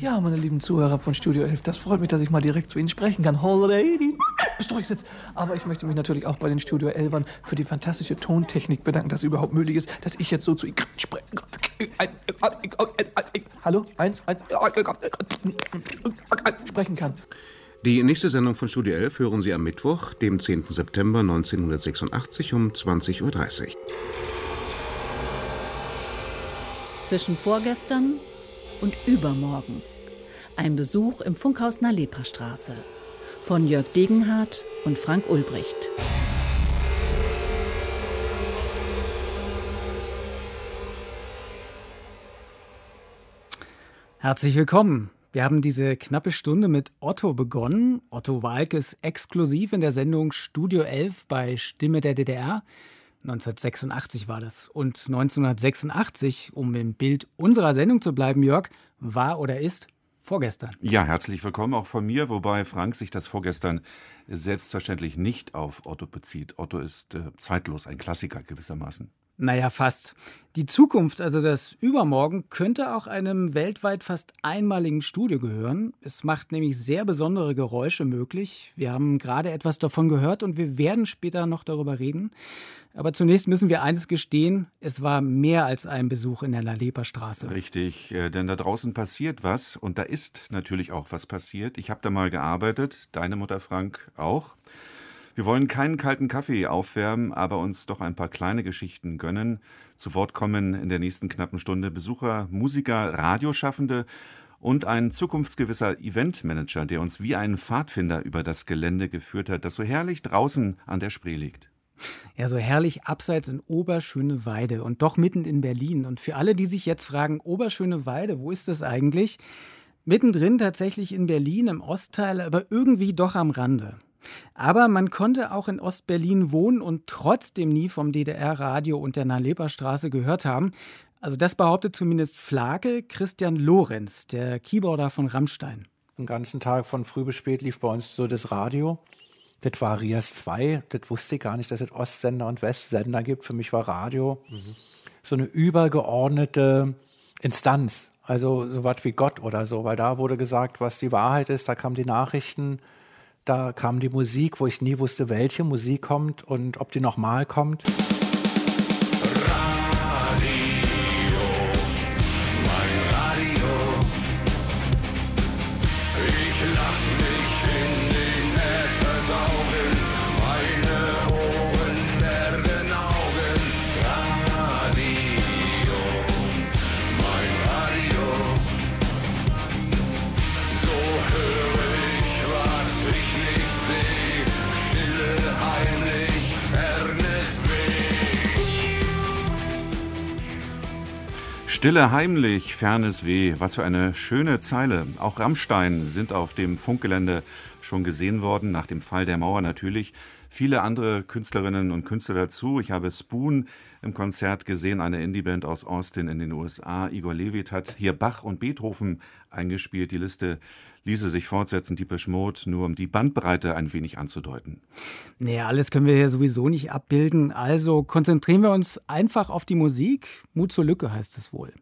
Ja, meine lieben Zuhörer von Studio 11, das freut mich, dass ich mal direkt zu Ihnen sprechen kann. Holiday, bist du jetzt? Aber ich möchte mich natürlich auch bei den Studio 11ern für die fantastische Tontechnik bedanken, dass es überhaupt möglich ist, dass ich jetzt so zu Ihnen sprechen Hallo? Eins, eins, sprechen kann. Die nächste Sendung von Studio 11 hören Sie am Mittwoch, dem 10. September 1986 um 20.30 Uhr. Zwischen vorgestern und übermorgen. Ein Besuch im Funkhaus Nalepa-Straße von Jörg Degenhardt und Frank Ulbricht. Herzlich willkommen. Wir haben diese knappe Stunde mit Otto begonnen. Otto Walkes exklusiv in der Sendung Studio 11 bei Stimme der DDR. 1986 war das. Und 1986, um im Bild unserer Sendung zu bleiben, Jörg, war oder ist vorgestern. Ja, herzlich willkommen auch von mir, wobei Frank sich das vorgestern selbstverständlich nicht auf Otto bezieht. Otto ist äh, zeitlos, ein Klassiker gewissermaßen. Naja, fast. Die Zukunft, also das Übermorgen, könnte auch einem weltweit fast einmaligen Studio gehören. Es macht nämlich sehr besondere Geräusche möglich. Wir haben gerade etwas davon gehört und wir werden später noch darüber reden. Aber zunächst müssen wir eines gestehen, es war mehr als ein Besuch in der Lalepa-Straße. Richtig, äh, denn da draußen passiert was und da ist natürlich auch was passiert. Ich habe da mal gearbeitet, deine Mutter Frank auch. Wir wollen keinen kalten Kaffee aufwärmen, aber uns doch ein paar kleine Geschichten gönnen. Zu Wort kommen in der nächsten knappen Stunde Besucher, Musiker, Radioschaffende und ein zukunftsgewisser Eventmanager, der uns wie ein Pfadfinder über das Gelände geführt hat, das so herrlich draußen an der Spree liegt. Ja, so herrlich abseits in Oberschöneweide und doch mitten in Berlin. Und für alle, die sich jetzt fragen, Oberschöneweide, wo ist das eigentlich? Mittendrin tatsächlich in Berlin im Ostteil, aber irgendwie doch am Rande. Aber man konnte auch in Ostberlin wohnen und trotzdem nie vom DDR-Radio und der Nalepa-Straße gehört haben. Also das behauptet zumindest Flake Christian Lorenz, der Keyboarder von Rammstein. Den ganzen Tag von früh bis spät lief bei uns so das Radio. Das war Rias 2. Das wusste ich gar nicht, dass es Ostsender und Westsender gibt. Für mich war Radio mhm. so eine übergeordnete Instanz. Also so was wie Gott oder so, weil da wurde gesagt, was die Wahrheit ist, da kamen die Nachrichten da kam die Musik, wo ich nie wusste, welche Musik kommt und ob die nochmal kommt. Stille heimlich, fernes Weh. Was für eine schöne Zeile. Auch Rammstein sind auf dem Funkgelände schon gesehen worden, nach dem Fall der Mauer natürlich. Viele andere Künstlerinnen und Künstler dazu. Ich habe Spoon im Konzert gesehen, eine Indieband aus Austin in den USA. Igor Levit hat hier Bach und Beethoven eingespielt. Die Liste ließe sich fortsetzen, die Mode, nur um die Bandbreite ein wenig anzudeuten. Naja, alles können wir ja sowieso nicht abbilden. Also konzentrieren wir uns einfach auf die Musik. Mut zur Lücke heißt es wohl.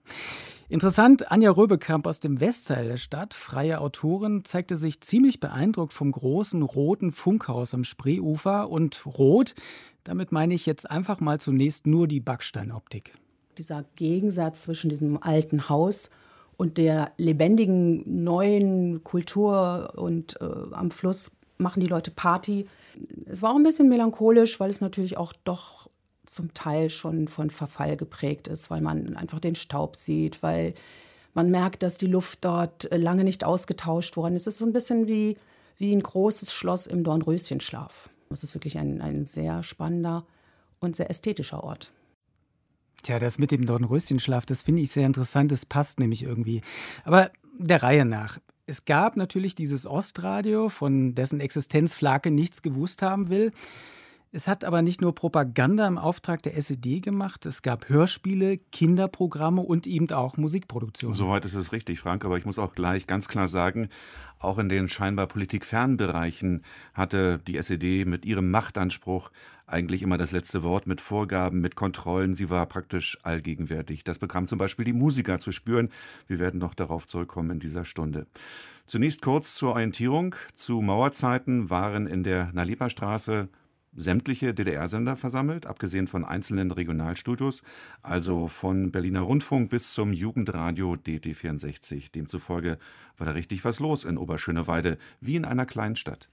Interessant, Anja Röbekamp aus dem Westteil der Stadt, freie Autorin, zeigte sich ziemlich beeindruckt vom großen roten Funkhaus am Spreeufer. Und rot, damit meine ich jetzt einfach mal zunächst nur die Backsteinoptik. Dieser Gegensatz zwischen diesem alten Haus und der lebendigen neuen Kultur und äh, am Fluss machen die Leute Party. Es war auch ein bisschen melancholisch, weil es natürlich auch doch zum Teil schon von Verfall geprägt ist, weil man einfach den Staub sieht, weil man merkt, dass die Luft dort lange nicht ausgetauscht worden ist. Es ist so ein bisschen wie, wie ein großes Schloss im Dornröschenschlaf. Es ist wirklich ein, ein sehr spannender und sehr ästhetischer Ort. Tja, das mit dem Dornröschenschlaf, das finde ich sehr interessant. Das passt nämlich irgendwie. Aber der Reihe nach. Es gab natürlich dieses Ostradio, von dessen Existenz Flake nichts gewusst haben will. Es hat aber nicht nur Propaganda im Auftrag der SED gemacht, es gab Hörspiele, Kinderprogramme und eben auch Musikproduktionen. Soweit ist es richtig, Frank, aber ich muss auch gleich ganz klar sagen, auch in den scheinbar politikfernen Bereichen hatte die SED mit ihrem Machtanspruch eigentlich immer das letzte Wort mit Vorgaben, mit Kontrollen. Sie war praktisch allgegenwärtig. Das bekam zum Beispiel die Musiker zu spüren. Wir werden noch darauf zurückkommen in dieser Stunde. Zunächst kurz zur Orientierung. Zu Mauerzeiten waren in der Nalipa-Straße sämtliche DDR-Sender versammelt, abgesehen von einzelnen Regionalstudios, also von Berliner Rundfunk bis zum Jugendradio DT64. Demzufolge war da richtig was los in Oberschöneweide, wie in einer kleinen Stadt.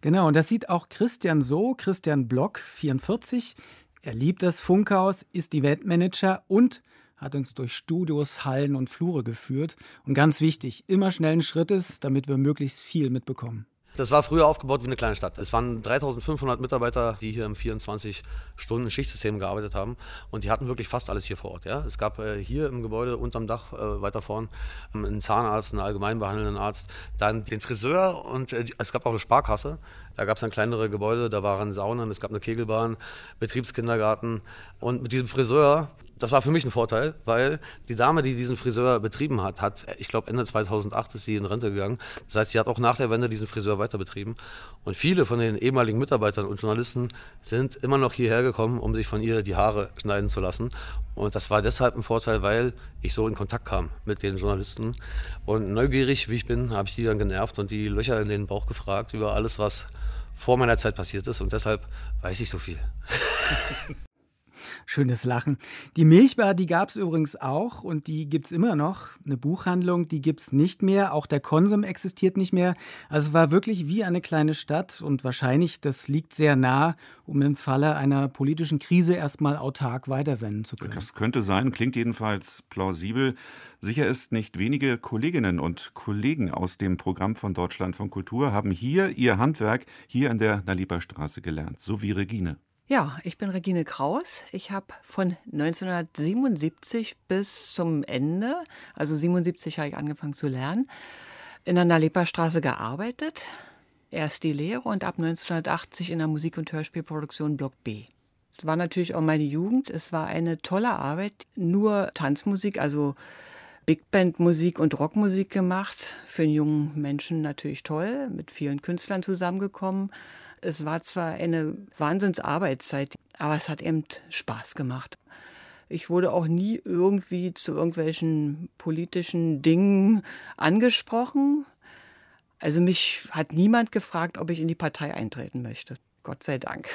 Genau, und das sieht auch Christian so, Christian Block, 44. Er liebt das Funkhaus, ist Eventmanager und hat uns durch Studios, Hallen und Flure geführt. Und ganz wichtig, immer schnellen Schrittes, damit wir möglichst viel mitbekommen. Das war früher aufgebaut wie eine kleine Stadt. Es waren 3500 Mitarbeiter, die hier im 24-Stunden-Schichtsystem gearbeitet haben. Und die hatten wirklich fast alles hier vor Ort. Ja? Es gab äh, hier im Gebäude unterm Dach äh, weiter vorn ähm, einen Zahnarzt, einen allgemein behandelnden Arzt, dann den Friseur und äh, es gab auch eine Sparkasse. Da gab es dann kleinere Gebäude, da waren Saunen, es gab eine Kegelbahn, Betriebskindergarten. Und mit diesem Friseur, das war für mich ein Vorteil, weil die Dame, die diesen Friseur betrieben hat, hat, ich glaube Ende 2008 ist sie in Rente gegangen. Das heißt, sie hat auch nach der Wende diesen Friseur weiter betrieben. Und viele von den ehemaligen Mitarbeitern und Journalisten sind immer noch hierher gekommen, um sich von ihr die Haare schneiden zu lassen. Und das war deshalb ein Vorteil, weil ich so in Kontakt kam mit den Journalisten. Und neugierig, wie ich bin, habe ich die dann genervt und die Löcher in den Bauch gefragt über alles, was vor meiner Zeit passiert ist. Und deshalb weiß ich so viel. Schönes Lachen. Die Milchbar, die gab es übrigens auch und die gibt es immer noch. Eine Buchhandlung, die gibt es nicht mehr. Auch der Konsum existiert nicht mehr. Also es war wirklich wie eine kleine Stadt und wahrscheinlich, das liegt sehr nah, um im Falle einer politischen Krise erstmal autark weitersenden zu können. Das könnte sein, klingt jedenfalls plausibel. Sicher ist, nicht wenige Kolleginnen und Kollegen aus dem Programm von Deutschland von Kultur haben hier ihr Handwerk hier an der Nalipa Straße gelernt, so wie Regine. Ja, ich bin Regine Kraus. Ich habe von 1977 bis zum Ende, also 77 habe ich angefangen zu lernen, in der Nalepa-Straße gearbeitet. Erst die Lehre und ab 1980 in der Musik- und Hörspielproduktion Block B. Es war natürlich auch meine Jugend. Es war eine tolle Arbeit. Nur Tanzmusik, also Big Band Musik und Rockmusik gemacht. Für einen jungen Menschen natürlich toll, mit vielen Künstlern zusammengekommen. Es war zwar eine Wahnsinnsarbeitszeit, aber es hat eben Spaß gemacht. Ich wurde auch nie irgendwie zu irgendwelchen politischen Dingen angesprochen. Also mich hat niemand gefragt, ob ich in die Partei eintreten möchte. Gott sei Dank.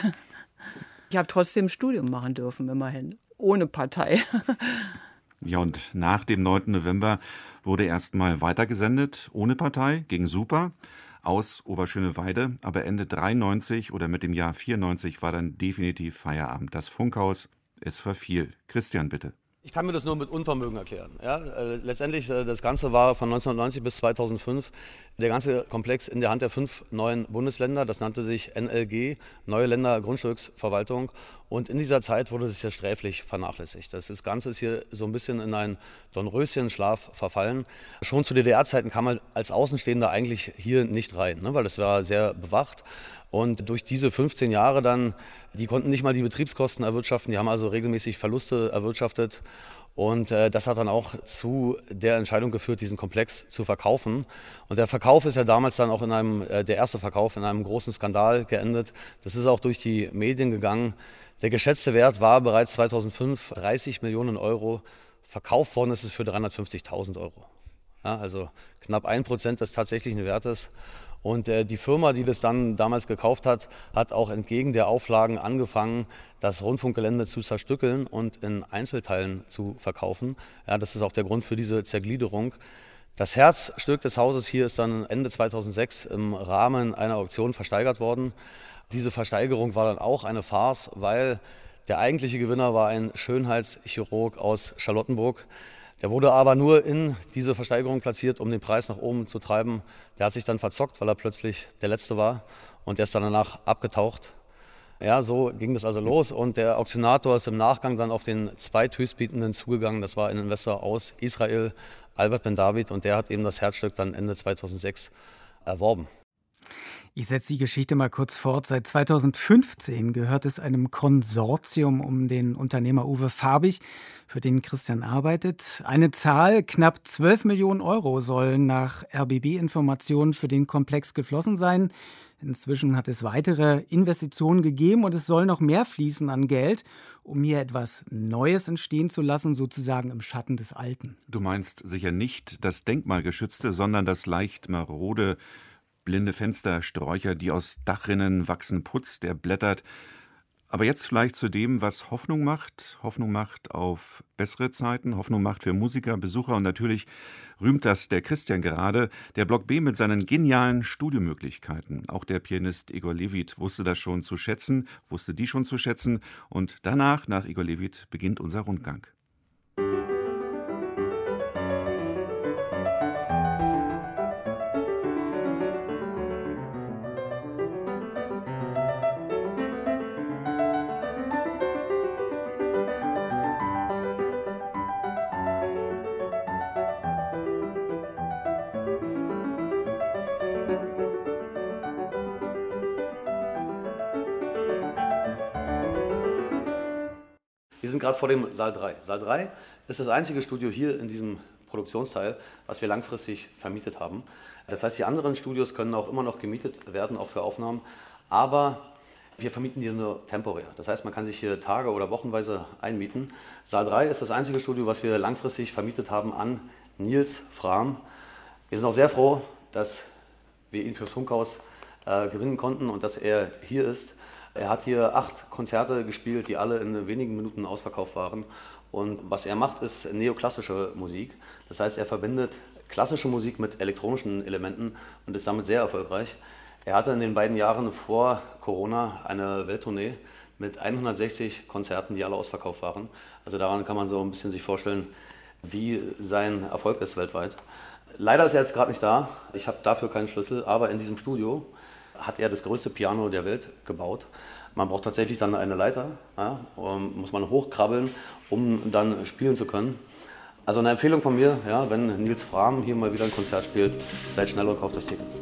Ich habe trotzdem Studium machen dürfen, immerhin, ohne Partei. Ja, und nach dem 9. November wurde erstmal weitergesendet, ohne Partei, gegen Super aus Oberschöneweide. Aber Ende 93 oder mit dem Jahr 94 war dann definitiv Feierabend. Das Funkhaus, es verfiel. Christian, bitte. Ich kann mir das nur mit Unvermögen erklären. Ja, äh, letztendlich, äh, das Ganze war von 1990 bis 2005 der ganze Komplex in der Hand der fünf neuen Bundesländer. Das nannte sich NLG, Neue Länder Grundstücksverwaltung. Und in dieser Zeit wurde das ja sträflich vernachlässigt. Das Ganze ist hier so ein bisschen in einen Dornröschenschlaf verfallen. Schon zu DDR-Zeiten kam man als Außenstehender eigentlich hier nicht rein, ne, weil das war sehr bewacht. Und durch diese 15 Jahre dann, die konnten nicht mal die Betriebskosten erwirtschaften, die haben also regelmäßig Verluste erwirtschaftet. Und äh, das hat dann auch zu der Entscheidung geführt, diesen Komplex zu verkaufen. Und der Verkauf ist ja damals dann auch in einem, äh, der erste Verkauf in einem großen Skandal geendet. Das ist auch durch die Medien gegangen. Der geschätzte Wert war bereits 2005 30 Millionen Euro. Verkauft worden ist es für 350.000 Euro. Ja, also knapp ein Prozent des tatsächlichen Wertes. Und äh, die Firma, die das dann damals gekauft hat, hat auch entgegen der Auflagen angefangen, das Rundfunkgelände zu zerstückeln und in Einzelteilen zu verkaufen. Ja, das ist auch der Grund für diese Zergliederung. Das Herzstück des Hauses hier ist dann Ende 2006 im Rahmen einer Auktion versteigert worden. Diese Versteigerung war dann auch eine Farce, weil der eigentliche Gewinner war ein Schönheitschirurg aus Charlottenburg. Der wurde aber nur in diese Versteigerung platziert, um den Preis nach oben zu treiben. Der hat sich dann verzockt, weil er plötzlich der Letzte war und der ist dann danach abgetaucht. Ja, so ging das also los und der Auktionator ist im Nachgang dann auf den zweithöchstbietenden zugegangen. Das war ein Investor aus Israel, Albert Ben David, und der hat eben das Herzstück dann Ende 2006 erworben. Ich setze die Geschichte mal kurz fort. Seit 2015 gehört es einem Konsortium um den Unternehmer Uwe Farbig, für den Christian arbeitet. Eine Zahl, knapp 12 Millionen Euro sollen nach RBB-Informationen für den Komplex geflossen sein. Inzwischen hat es weitere Investitionen gegeben und es soll noch mehr fließen an Geld, um hier etwas Neues entstehen zu lassen, sozusagen im Schatten des Alten. Du meinst sicher nicht das Denkmalgeschützte, sondern das leicht marode blinde Fenster, Sträucher, die aus Dachrinnen wachsen, Putz, der blättert. Aber jetzt vielleicht zu dem, was Hoffnung macht. Hoffnung macht auf bessere Zeiten, Hoffnung macht für Musiker, Besucher und natürlich rühmt das der Christian gerade. Der Block B mit seinen genialen Studiomöglichkeiten. Auch der Pianist Igor Levit wusste das schon zu schätzen, wusste die schon zu schätzen. Und danach, nach Igor Levit, beginnt unser Rundgang. Gerade vor dem Saal 3. Saal 3 ist das einzige Studio hier in diesem Produktionsteil, was wir langfristig vermietet haben. Das heißt, die anderen Studios können auch immer noch gemietet werden, auch für Aufnahmen. Aber wir vermieten die nur temporär. Das heißt, man kann sich hier Tage oder Wochenweise einmieten. Saal 3 ist das einzige Studio, was wir langfristig vermietet haben an Nils Frahm. Wir sind auch sehr froh, dass wir ihn fürs Funkhaus äh, gewinnen konnten und dass er hier ist. Er hat hier acht Konzerte gespielt, die alle in wenigen Minuten ausverkauft waren. Und was er macht, ist neoklassische Musik. Das heißt, er verbindet klassische Musik mit elektronischen Elementen und ist damit sehr erfolgreich. Er hatte in den beiden Jahren vor Corona eine Welttournee mit 160 Konzerten, die alle ausverkauft waren. Also daran kann man so ein bisschen sich vorstellen, wie sein Erfolg ist weltweit. Leider ist er jetzt gerade nicht da. Ich habe dafür keinen Schlüssel, aber in diesem Studio hat er das größte Piano der Welt gebaut. Man braucht tatsächlich dann eine Leiter, ja, muss man hochkrabbeln, um dann spielen zu können. Also eine Empfehlung von mir, ja, wenn Nils Frahm hier mal wieder ein Konzert spielt, seid schnell und kauft euch Tickets.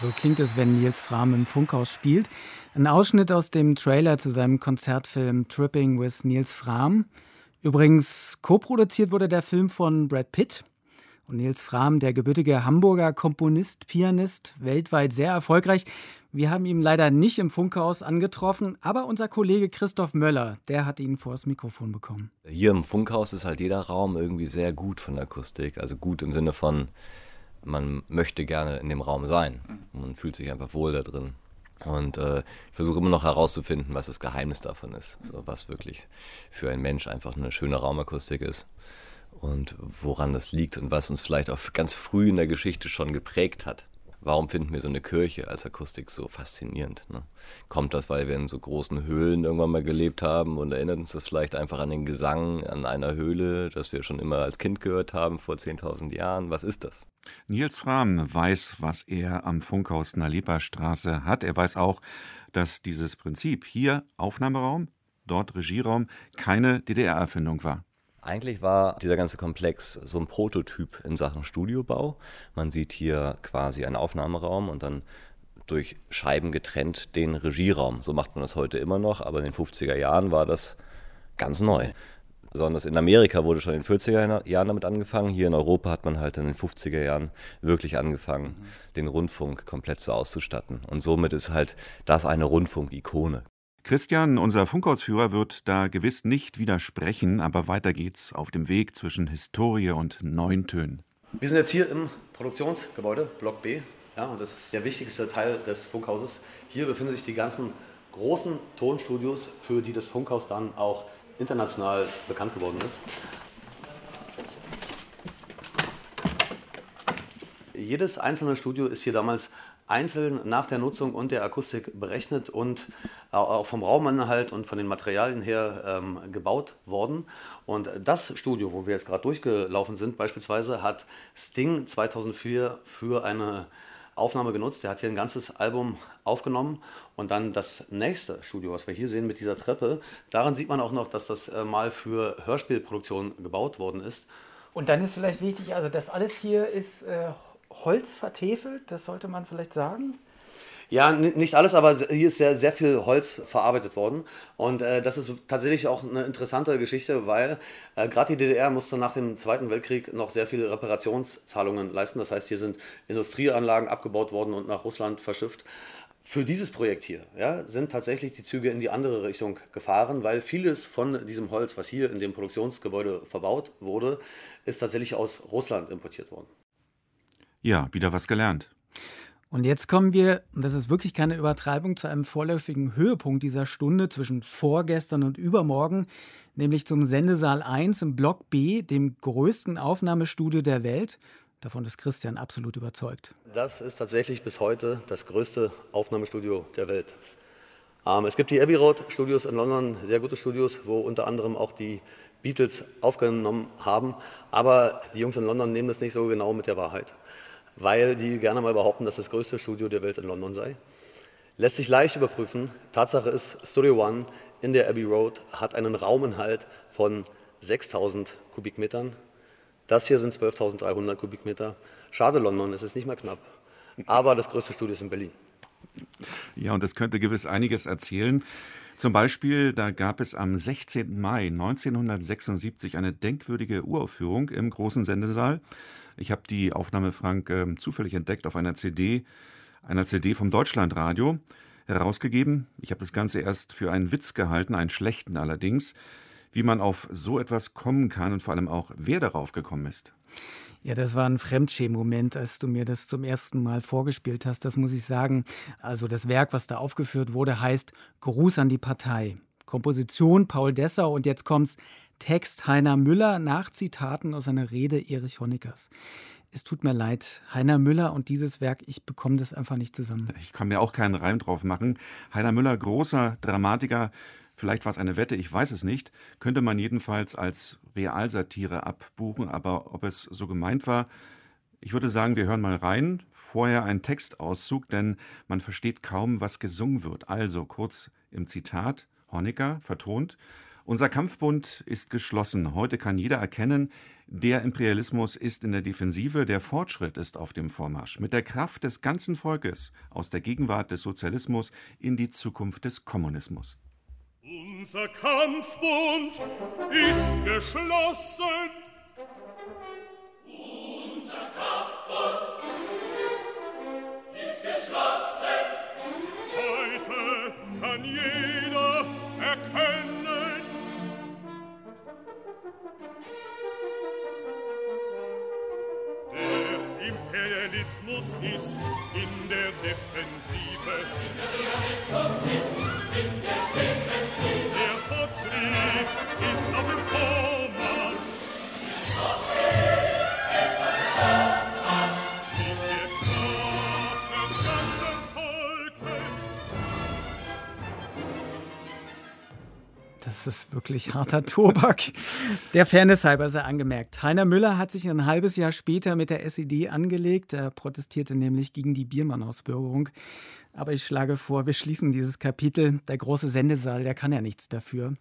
So klingt es, wenn Nils Frahm im Funkhaus spielt. Ein Ausschnitt aus dem Trailer zu seinem Konzertfilm Tripping with Nils Frahm. Übrigens, co-produziert wurde der Film von Brad Pitt. Und Nils Frahm, der gebürtige Hamburger Komponist, Pianist, weltweit sehr erfolgreich. Wir haben ihn leider nicht im Funkhaus angetroffen, aber unser Kollege Christoph Möller, der hat ihn vors Mikrofon bekommen. Hier im Funkhaus ist halt jeder Raum irgendwie sehr gut von der Akustik. Also gut im Sinne von, man möchte gerne in dem Raum sein. Man fühlt sich einfach wohl da drin. Und äh, ich versuche immer noch herauszufinden, was das Geheimnis davon ist. So, was wirklich für einen Mensch einfach eine schöne Raumakustik ist. Und woran das liegt und was uns vielleicht auch ganz früh in der Geschichte schon geprägt hat. Warum finden wir so eine Kirche als Akustik so faszinierend? Ne? Kommt das, weil wir in so großen Höhlen irgendwann mal gelebt haben und erinnert uns das vielleicht einfach an den Gesang an einer Höhle, das wir schon immer als Kind gehört haben vor 10.000 Jahren? Was ist das? Nils Frahm weiß, was er am Funkhaus Nalepa Straße hat. Er weiß auch, dass dieses Prinzip hier Aufnahmeraum, dort Regieraum keine DDR-Erfindung war. Eigentlich war dieser ganze Komplex so ein Prototyp in Sachen Studiobau. Man sieht hier quasi einen Aufnahmeraum und dann durch Scheiben getrennt den Regieraum. So macht man das heute immer noch, aber in den 50er Jahren war das ganz neu. Besonders in Amerika wurde schon in den 40er Jahren damit angefangen. Hier in Europa hat man halt in den 50er Jahren wirklich angefangen, mhm. den Rundfunk komplett so auszustatten. Und somit ist halt das eine Rundfunkikone. Christian, unser Funkhausführer, wird da gewiss nicht widersprechen, aber weiter geht's auf dem Weg zwischen Historie und neuen Tönen. Wir sind jetzt hier im Produktionsgebäude, Block B. Ja, und das ist der wichtigste Teil des Funkhauses. Hier befinden sich die ganzen großen Tonstudios, für die das Funkhaus dann auch international bekannt geworden ist. Jedes einzelne Studio ist hier damals einzeln nach der Nutzung und der Akustik berechnet und auch vom Rauminhalt und von den Materialien her ähm, gebaut worden. Und das Studio, wo wir jetzt gerade durchgelaufen sind, beispielsweise hat Sting 2004 für eine Aufnahme genutzt. Der hat hier ein ganzes Album aufgenommen und dann das nächste Studio, was wir hier sehen mit dieser Treppe, daran sieht man auch noch, dass das äh, mal für Hörspielproduktion gebaut worden ist. Und dann ist vielleicht wichtig, also das alles hier ist äh, Holz vertefelt, das sollte man vielleicht sagen. Ja, nicht alles, aber hier ist sehr, sehr viel Holz verarbeitet worden. Und äh, das ist tatsächlich auch eine interessante Geschichte, weil äh, gerade die DDR musste nach dem Zweiten Weltkrieg noch sehr viele Reparationszahlungen leisten. Das heißt, hier sind Industrieanlagen abgebaut worden und nach Russland verschifft. Für dieses Projekt hier ja, sind tatsächlich die Züge in die andere Richtung gefahren, weil vieles von diesem Holz, was hier in dem Produktionsgebäude verbaut wurde, ist tatsächlich aus Russland importiert worden. Ja, wieder was gelernt. Und jetzt kommen wir, und das ist wirklich keine Übertreibung, zu einem vorläufigen Höhepunkt dieser Stunde zwischen vorgestern und übermorgen, nämlich zum Sendesaal 1 im Block B, dem größten Aufnahmestudio der Welt. Davon ist Christian absolut überzeugt. Das ist tatsächlich bis heute das größte Aufnahmestudio der Welt. Ähm, es gibt die Abbey Road Studios in London, sehr gute Studios, wo unter anderem auch die Beatles aufgenommen haben. Aber die Jungs in London nehmen das nicht so genau mit der Wahrheit weil die gerne mal behaupten, dass das größte Studio der Welt in London sei. Lässt sich leicht überprüfen. Tatsache ist, Studio One in der Abbey Road hat einen Rauminhalt von 6000 Kubikmetern. Das hier sind 12.300 Kubikmeter. Schade, London, es ist nicht mehr knapp. Aber das größte Studio ist in Berlin. Ja, und das könnte gewiss einiges erzählen. Zum Beispiel, da gab es am 16. Mai 1976 eine denkwürdige Uraufführung im großen Sendesaal. Ich habe die Aufnahme, Frank, äh, zufällig entdeckt auf einer CD, einer CD vom Deutschlandradio herausgegeben. Ich habe das Ganze erst für einen Witz gehalten, einen schlechten allerdings, wie man auf so etwas kommen kann und vor allem auch, wer darauf gekommen ist. Ja, das war ein Fremdschämen-Moment, als du mir das zum ersten Mal vorgespielt hast. Das muss ich sagen. Also das Werk, was da aufgeführt wurde, heißt Gruß an die Partei. Komposition Paul Dessau und jetzt kommt's Text Heiner Müller nach Zitaten aus einer Rede Erich Honeckers. Es tut mir leid, Heiner Müller und dieses Werk, ich bekomme das einfach nicht zusammen. Ich kann mir auch keinen Reim drauf machen. Heiner Müller, großer Dramatiker, vielleicht war es eine Wette, ich weiß es nicht, könnte man jedenfalls als Realsatire abbuchen, aber ob es so gemeint war, ich würde sagen, wir hören mal rein. Vorher ein Textauszug, denn man versteht kaum, was gesungen wird. Also kurz im Zitat, Honecker vertont, unser Kampfbund ist geschlossen. Heute kann jeder erkennen, der Imperialismus ist in der Defensive, der Fortschritt ist auf dem Vormarsch. Mit der Kraft des ganzen Volkes aus der Gegenwart des Sozialismus in die Zukunft des Kommunismus. Unser Kampfbund ist geschlossen. Unser Kampfbund wirklich harter Tobak. Der Fairness halber sei angemerkt. Heiner Müller hat sich ein halbes Jahr später mit der SED angelegt. Er protestierte nämlich gegen die Biermann-Ausbürgerung. Aber ich schlage vor, wir schließen dieses Kapitel. Der große Sendesaal, der kann ja nichts dafür.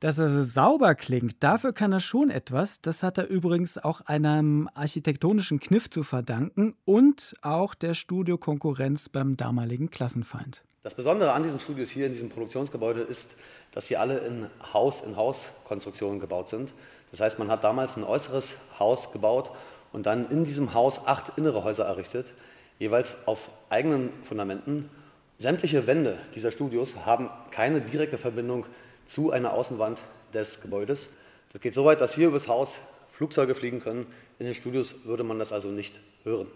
Dass er so sauber klingt, dafür kann er schon etwas. Das hat er übrigens auch einem architektonischen Kniff zu verdanken und auch der Studiokonkurrenz beim damaligen Klassenfeind. Das Besondere an diesen Studios hier in diesem Produktionsgebäude ist, dass sie alle in Haus-in-Haus-Konstruktionen gebaut sind. Das heißt, man hat damals ein äußeres Haus gebaut und dann in diesem Haus acht innere Häuser errichtet, jeweils auf eigenen Fundamenten. Sämtliche Wände dieser Studios haben keine direkte Verbindung zu einer Außenwand des Gebäudes. Das geht so weit, dass hier übers Haus Flugzeuge fliegen können. In den Studios würde man das also nicht hören.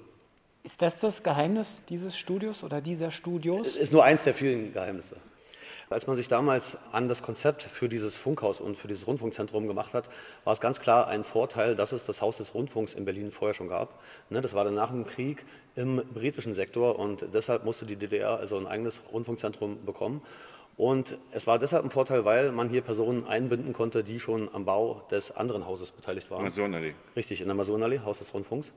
Ist das das Geheimnis dieses Studios oder dieser Studios? Ist nur eins der vielen Geheimnisse. Als man sich damals an das Konzept für dieses Funkhaus und für dieses Rundfunkzentrum gemacht hat, war es ganz klar ein Vorteil, dass es das Haus des Rundfunks in Berlin vorher schon gab. Ne, das war dann nach dem Krieg im britischen Sektor und deshalb musste die DDR also ein eigenes Rundfunkzentrum bekommen. Und es war deshalb ein Vorteil, weil man hier Personen einbinden konnte, die schon am Bau des anderen Hauses beteiligt waren. Masonallee. Richtig, in der Masonallee, Haus des Rundfunks.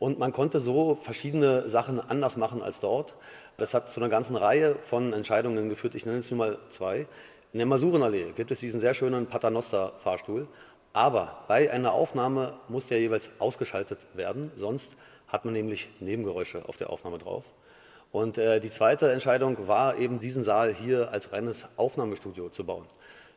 Und man konnte so verschiedene Sachen anders machen als dort. Das hat zu einer ganzen Reihe von Entscheidungen geführt. Ich nenne jetzt nur mal zwei. In der Masurenallee gibt es diesen sehr schönen Paternoster-Fahrstuhl. Aber bei einer Aufnahme muss der jeweils ausgeschaltet werden, sonst hat man nämlich Nebengeräusche auf der Aufnahme drauf. Und äh, die zweite Entscheidung war eben, diesen Saal hier als reines Aufnahmestudio zu bauen.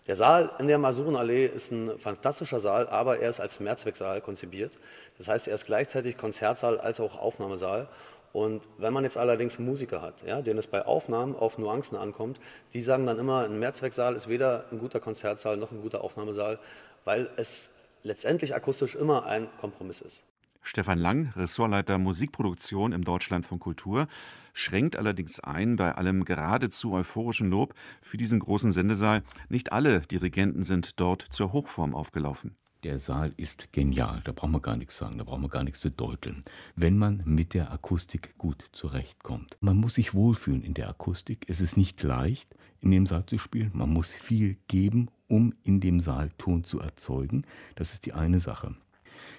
Der Saal in der Masurenallee ist ein fantastischer Saal, aber er ist als Mehrzwecksaal konzipiert. Das heißt, er ist gleichzeitig Konzertsaal als auch Aufnahmesaal. Und wenn man jetzt allerdings Musiker hat, ja, denen es bei Aufnahmen auf Nuancen ankommt, die sagen dann immer, ein Mehrzwecksaal ist weder ein guter Konzertsaal noch ein guter Aufnahmesaal, weil es letztendlich akustisch immer ein Kompromiss ist. Stefan Lang, Ressortleiter Musikproduktion im Deutschlandfunk Kultur, schränkt allerdings ein bei allem geradezu euphorischen Lob für diesen großen Sendesaal. Nicht alle Dirigenten sind dort zur Hochform aufgelaufen. Der Saal ist genial, da brauchen wir gar nichts sagen, da brauchen wir gar nichts zu deuteln, wenn man mit der Akustik gut zurechtkommt. Man muss sich wohlfühlen in der Akustik. Es ist nicht leicht, in dem Saal zu spielen. Man muss viel geben, um in dem Saal Ton zu erzeugen. Das ist die eine Sache.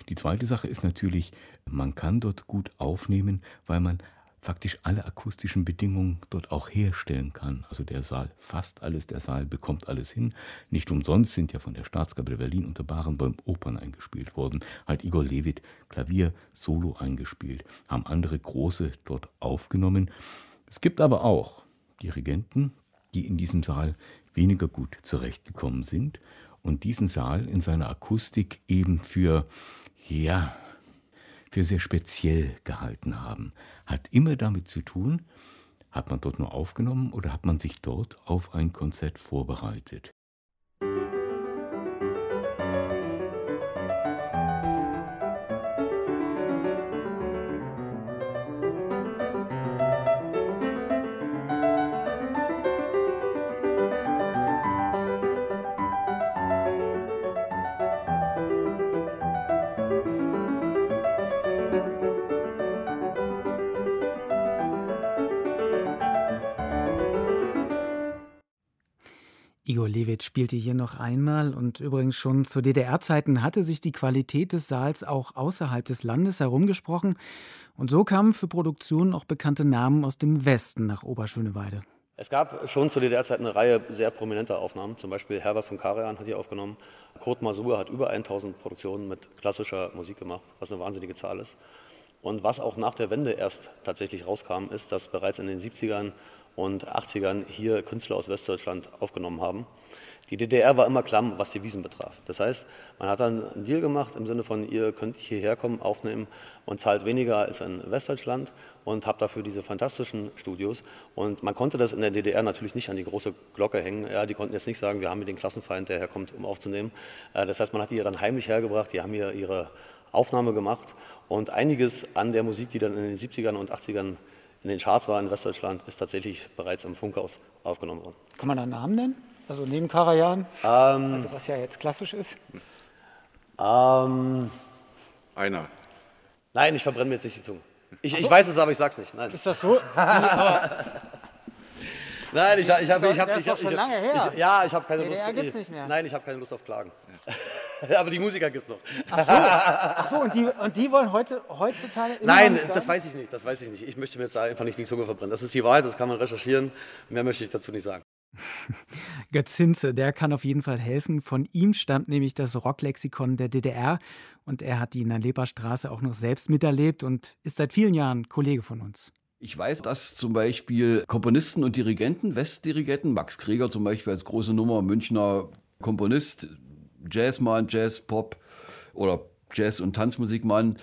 Die zweite Sache ist natürlich, man kann dort gut aufnehmen, weil man faktisch alle akustischen Bedingungen dort auch herstellen kann. Also der Saal, fast alles, der Saal bekommt alles hin. Nicht umsonst sind ja von der Staatskapelle Berlin unter Barenboim Opern eingespielt worden, hat Igor Levit Klavier Solo eingespielt, haben andere große dort aufgenommen. Es gibt aber auch Dirigenten, die in diesem Saal weniger gut zurechtgekommen sind und diesen Saal in seiner Akustik eben für, ja, für sehr speziell gehalten haben. Hat immer damit zu tun, hat man dort nur aufgenommen oder hat man sich dort auf ein Konzert vorbereitet. Levit spielte hier noch einmal und übrigens schon zu DDR-Zeiten hatte sich die Qualität des Saals auch außerhalb des Landes herumgesprochen und so kamen für Produktionen auch bekannte Namen aus dem Westen nach Oberschöneweide. Es gab schon zu DDR-Zeit eine Reihe sehr prominenter Aufnahmen. Zum Beispiel Herbert von Karajan hat hier aufgenommen. Kurt Masur hat über 1000 Produktionen mit klassischer Musik gemacht, was eine wahnsinnige Zahl ist. Und was auch nach der Wende erst tatsächlich rauskam, ist, dass bereits in den 70ern und 80ern hier Künstler aus Westdeutschland aufgenommen haben. Die DDR war immer klamm, was die Wiesen betraf. Das heißt, man hat dann einen Deal gemacht im Sinne von, ihr könnt hierher kommen, aufnehmen und zahlt weniger als in Westdeutschland und habt dafür diese fantastischen Studios. Und man konnte das in der DDR natürlich nicht an die große Glocke hängen. Ja, die konnten jetzt nicht sagen, wir haben hier den Klassenfeind, der herkommt, um aufzunehmen. Äh, das heißt, man hat die dann heimlich hergebracht, die haben hier ihre Aufnahme gemacht und einiges an der Musik, die dann in den 70ern und 80ern in den Charts war in Westdeutschland, ist tatsächlich bereits im Funkhaus aufgenommen worden. Kann man da einen Namen nennen? Also neben Karajan? Ähm, also was ja jetzt klassisch ist? Ähm, Einer. nein, ich verbrenne mir jetzt nicht die Zunge. Ich, Ach ich so. weiß es, aber ich sag's nicht. Nein. Ist das so? Nein, ich, ich habe, ich habe, ich habe, ich lange habe, her. ich, ja, ich habe keine DDR Lust. gibt's nicht mehr. Nein, ich habe keine Lust auf Klagen. aber die Musiker gibt's noch. Ach so, Ach so und, die, und die wollen heute, heutzutage immer Nein, das weiß ich nicht. Das weiß ich nicht. Ich möchte mir jetzt einfach nicht die Zunge verbrennen. Das ist die Wahrheit, das kann man recherchieren. Mehr möchte ich dazu nicht sagen. Götz Hinze, der kann auf jeden Fall helfen. Von ihm stammt nämlich das Rocklexikon der DDR und er hat die in der Leberstraße auch noch selbst miterlebt und ist seit vielen Jahren Kollege von uns. Ich weiß, dass zum Beispiel Komponisten und Dirigenten, Westdirigenten, Max Kreger zum Beispiel als große Nummer, Münchner Komponist, Jazzmann, Jazz, Pop oder Jazz- und Tanzmusikmann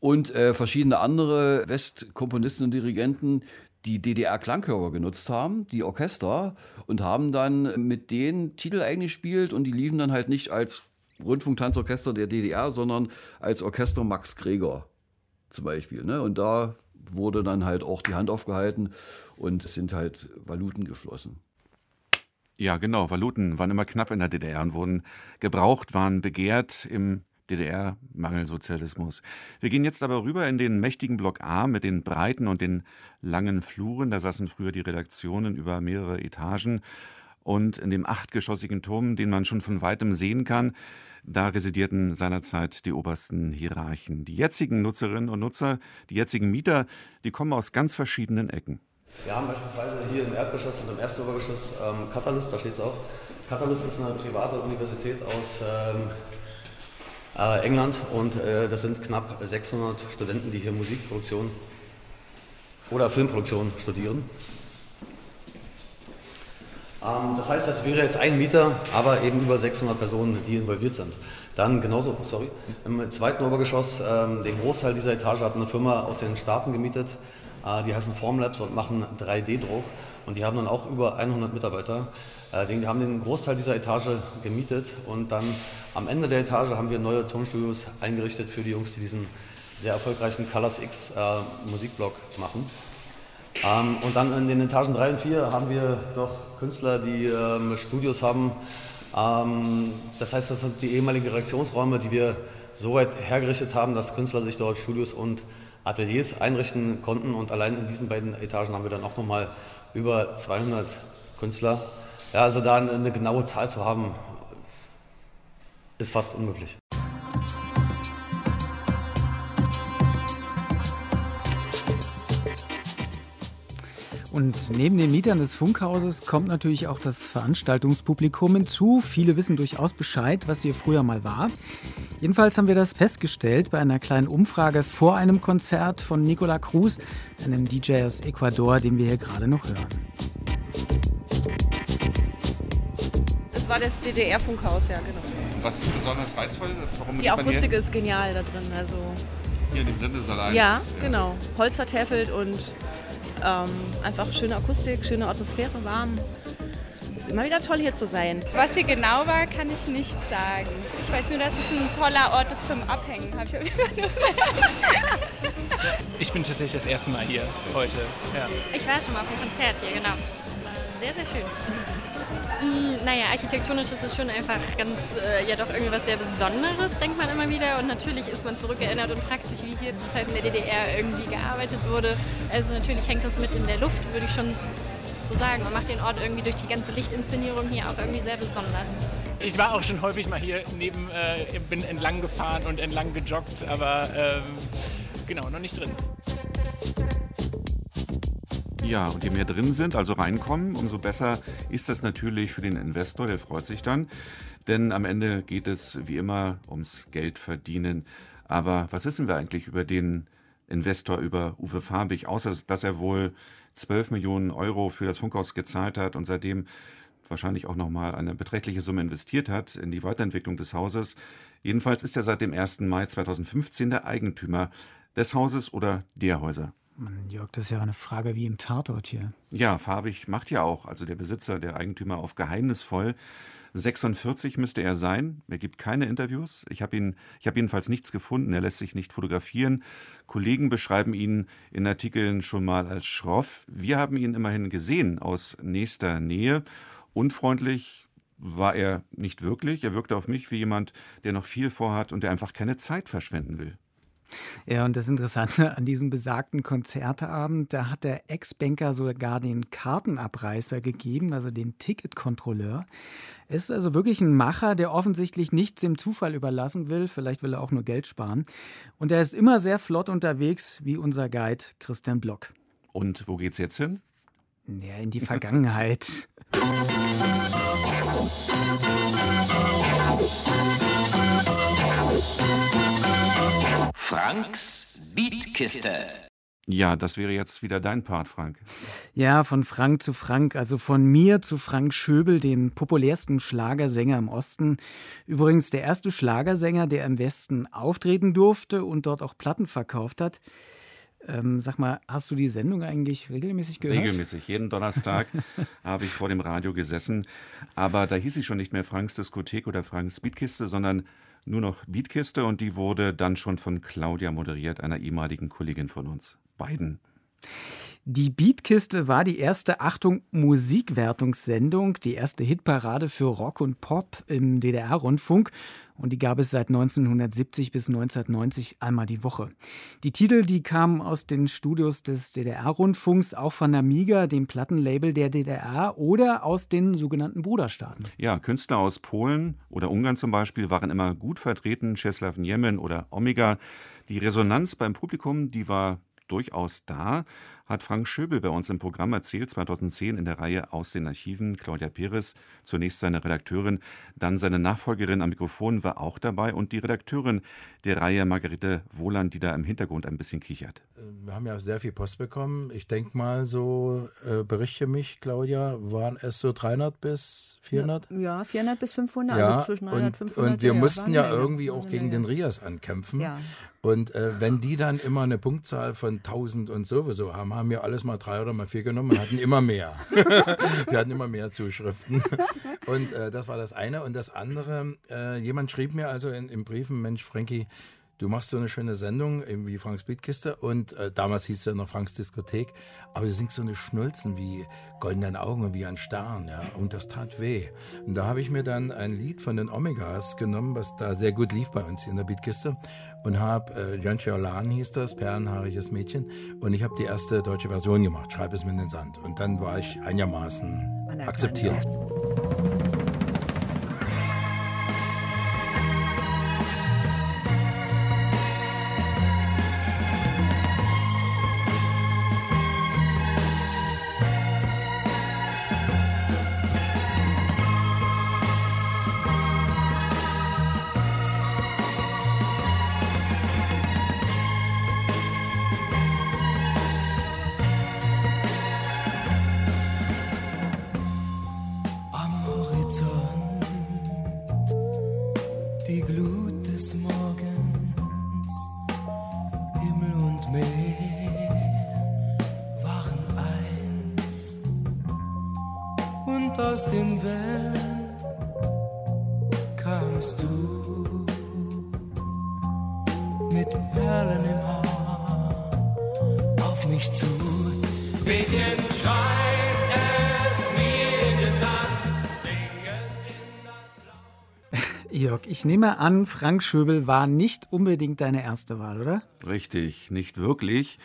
und äh, verschiedene andere Westkomponisten und Dirigenten, die DDR-Klangkörper genutzt haben, die Orchester, und haben dann mit denen Titel eingespielt und die liefen dann halt nicht als Rundfunktanzorchester der DDR, sondern als Orchester Max Kreger zum Beispiel. Ne? Und da wurde dann halt auch die Hand aufgehalten und es sind halt Valuten geflossen. Ja, genau. Valuten waren immer knapp in der DDR und wurden gebraucht, waren begehrt im DDR-Mangelsozialismus. Wir gehen jetzt aber rüber in den mächtigen Block A mit den breiten und den langen Fluren. Da saßen früher die Redaktionen über mehrere Etagen. Und in dem achtgeschossigen Turm, den man schon von weitem sehen kann, da residierten seinerzeit die obersten Hierarchen. Die jetzigen Nutzerinnen und Nutzer, die jetzigen Mieter, die kommen aus ganz verschiedenen Ecken. Wir haben beispielsweise hier im Erdgeschoss und im ersten Obergeschoss ähm, Catalyst, da steht es auch. Catalyst ist eine private Universität aus ähm, äh, England und äh, das sind knapp 600 Studenten, die hier Musikproduktion oder Filmproduktion studieren. Ähm, das heißt, das wäre jetzt ein Mieter, aber eben über 600 Personen, die involviert sind. Dann genauso, sorry, im zweiten Obergeschoss, ähm, den Großteil dieser Etage hat eine Firma aus den Staaten gemietet, äh, die heißen Formlabs und machen 3D-Druck und die haben dann auch über 100 Mitarbeiter. Äh, die haben den Großteil dieser Etage gemietet und dann am Ende der Etage haben wir neue Tonstudios eingerichtet für die Jungs, die diesen sehr erfolgreichen Colors X äh, Musikblog machen. Ähm, und dann in den Etagen 3 und 4 haben wir doch Künstler, die ähm, Studios haben. Ähm, das heißt, das sind die ehemaligen Reaktionsräume, die wir so weit hergerichtet haben, dass Künstler sich dort Studios und Ateliers einrichten konnten. Und allein in diesen beiden Etagen haben wir dann auch nochmal über 200 Künstler. Ja, also da eine genaue Zahl zu haben, ist fast unmöglich. Und neben den Mietern des Funkhauses kommt natürlich auch das Veranstaltungspublikum hinzu. Viele wissen durchaus Bescheid, was hier früher mal war. Jedenfalls haben wir das festgestellt bei einer kleinen Umfrage vor einem Konzert von Nicola Cruz, einem DJ aus Ecuador, den wir hier gerade noch hören. Das war das DDR-Funkhaus, ja, genau. Was ist besonders reizvoll? Warum Die Akustik ist genial da drin. Also hier in dem Sendesaal 1? ja, genau. Holz vertäfelt und ähm, einfach schöne Akustik, schöne Atmosphäre, warm. Ist immer wieder toll hier zu sein. Was hier genau war, kann ich nicht sagen. Ich weiß nur, dass es ein toller Ort ist zum Abhängen. Hab ich Ich bin tatsächlich das erste Mal hier heute. Ja. Ich war schon mal auf einem Konzert hier, genau. Das war sehr, sehr schön. Mm, Naja, architektonisch ist es schon einfach ganz, äh, ja doch irgendwie was sehr Besonderes, denkt man immer wieder. Und natürlich ist man zurückerinnert und fragt sich, wie hier zu Zeiten der DDR irgendwie gearbeitet wurde. Also natürlich hängt das mit in der Luft, würde ich schon so sagen. Man macht den Ort irgendwie durch die ganze Lichtinszenierung hier auch irgendwie sehr besonders. Ich war auch schon häufig mal hier neben, äh, bin entlang gefahren und entlang gejoggt, aber ähm, genau, noch nicht drin. Ja, und je mehr drin sind, also reinkommen, umso besser ist das natürlich für den Investor, der freut sich dann. Denn am Ende geht es wie immer ums Geld verdienen. Aber was wissen wir eigentlich über den Investor, über Uwe Farbig, außer dass er wohl 12 Millionen Euro für das Funkhaus gezahlt hat und seitdem wahrscheinlich auch nochmal eine beträchtliche Summe investiert hat in die Weiterentwicklung des Hauses. Jedenfalls ist er seit dem 1. Mai 2015 der Eigentümer des Hauses oder der Häuser. Mann, Jörg, das ist ja eine Frage wie im Tatort hier. Ja, farbig macht ja auch, also der Besitzer, der Eigentümer auf geheimnisvoll. 46 müsste er sein. Er gibt keine Interviews. Ich habe ihn, ich habe jedenfalls nichts gefunden. Er lässt sich nicht fotografieren. Kollegen beschreiben ihn in Artikeln schon mal als schroff. Wir haben ihn immerhin gesehen aus nächster Nähe. Unfreundlich war er nicht wirklich. Er wirkte auf mich wie jemand, der noch viel vorhat und der einfach keine Zeit verschwenden will. Ja, und das Interessante an diesem besagten Konzerteabend, da hat der Ex-Banker sogar den Kartenabreißer gegeben, also den Ticketkontrolleur. Er ist also wirklich ein Macher, der offensichtlich nichts dem Zufall überlassen will. Vielleicht will er auch nur Geld sparen. Und er ist immer sehr flott unterwegs, wie unser Guide Christian Block. Und wo geht's jetzt hin? Ja, in die Vergangenheit. Franks Beatkiste. Ja, das wäre jetzt wieder dein Part, Frank. Ja, von Frank zu Frank, also von mir zu Frank Schöbel, dem populärsten Schlagersänger im Osten. Übrigens der erste Schlagersänger, der im Westen auftreten durfte und dort auch Platten verkauft hat. Ähm, sag mal, hast du die Sendung eigentlich regelmäßig gehört? Regelmäßig. Jeden Donnerstag habe ich vor dem Radio gesessen. Aber da hieß ich schon nicht mehr Franks Diskothek oder Franks Beatkiste, sondern nur noch Beatkiste und die wurde dann schon von Claudia moderiert, einer ehemaligen Kollegin von uns. Beiden. Die Beatkiste war die erste, Achtung, Musikwertungssendung, die erste Hitparade für Rock und Pop im DDR-Rundfunk und die gab es seit 1970 bis 1990 einmal die Woche. Die Titel, die kamen aus den Studios des DDR-Rundfunks, auch von Amiga, dem Plattenlabel der DDR oder aus den sogenannten Bruderstaaten. Ja, Künstler aus Polen oder Ungarn zum Beispiel waren immer gut vertreten, Czeslaw Niemen oder Omega. Die Resonanz beim Publikum, die war durchaus da hat Frank Schöbel bei uns im Programm erzählt, 2010 in der Reihe Aus den Archiven. Claudia Perez, zunächst seine Redakteurin, dann seine Nachfolgerin am Mikrofon war auch dabei und die Redakteurin der Reihe, Margarete Wohland, die da im Hintergrund ein bisschen kichert. Wir haben ja sehr viel Post bekommen. Ich denke mal, so äh, berichte mich, Claudia, waren es so 300 bis 400? Ja, 400 bis 500, ja, also zwischen 300 und 500. Und wir ja, mussten ja irgendwie auch gegen den Rias ankämpfen. Ja. Und äh, wenn die dann immer eine Punktzahl von 1000 und sowieso haben, haben wir alles mal drei oder mal vier genommen und hatten immer mehr. wir hatten immer mehr Zuschriften. Und äh, das war das eine. Und das andere, äh, jemand schrieb mir also in, in Briefen, Mensch, Frankie, du machst so eine schöne Sendung, eben wie Franks Beatkiste und äh, damals hieß es ja noch Franks Diskothek, aber du singst so eine Schnulzen wie Goldene Augen und wie ein Stern, ja, und das tat weh. Und da habe ich mir dann ein Lied von den Omegas genommen, was da sehr gut lief bei uns in der Beatkiste und habe, äh, Jöntje Olan hieß das, perlenhaariges Mädchen, und ich habe die erste deutsche Version gemacht, Schreib es mir in den Sand. Und dann war ich einigermaßen akzeptiert. Ich nehme an, Frank Schöbel war nicht unbedingt deine erste Wahl, oder? Richtig, nicht wirklich.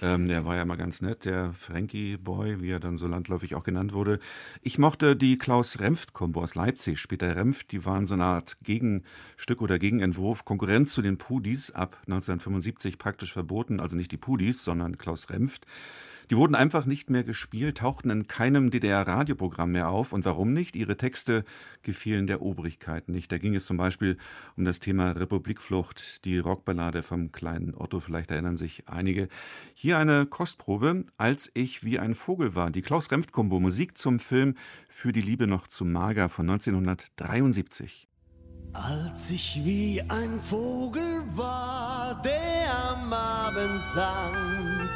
Ähm, der war ja mal ganz nett, der Frankie Boy, wie er dann so landläufig auch genannt wurde. Ich mochte die Klaus-Remft-Kombo aus Leipzig, später Remft, die waren so eine Art Gegenstück oder Gegenentwurf, Konkurrenz zu den Pudis, ab 1975 praktisch verboten, also nicht die Pudis, sondern Klaus Remft. Die wurden einfach nicht mehr gespielt, tauchten in keinem DDR-Radioprogramm mehr auf. Und warum nicht? Ihre Texte gefielen der Obrigkeit nicht. Da ging es zum Beispiel um das Thema Republikflucht, die Rockballade vom kleinen Otto, vielleicht erinnern sich einige. Hier eine Kostprobe, als ich wie ein Vogel war. Die Klaus-Remft-Kombo, Musik zum Film Für die Liebe noch zu mager von 1973. Als ich wie ein Vogel war, der am Abend sang,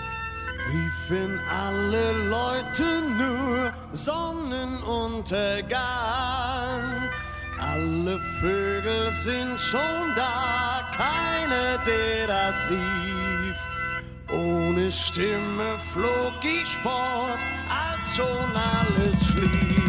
riefen alle Leute nur Sonnenuntergang. Alle Vögel sind schon da, keiner, der das rief. Ohne Stimme flog ich fort, als schon alles schlief.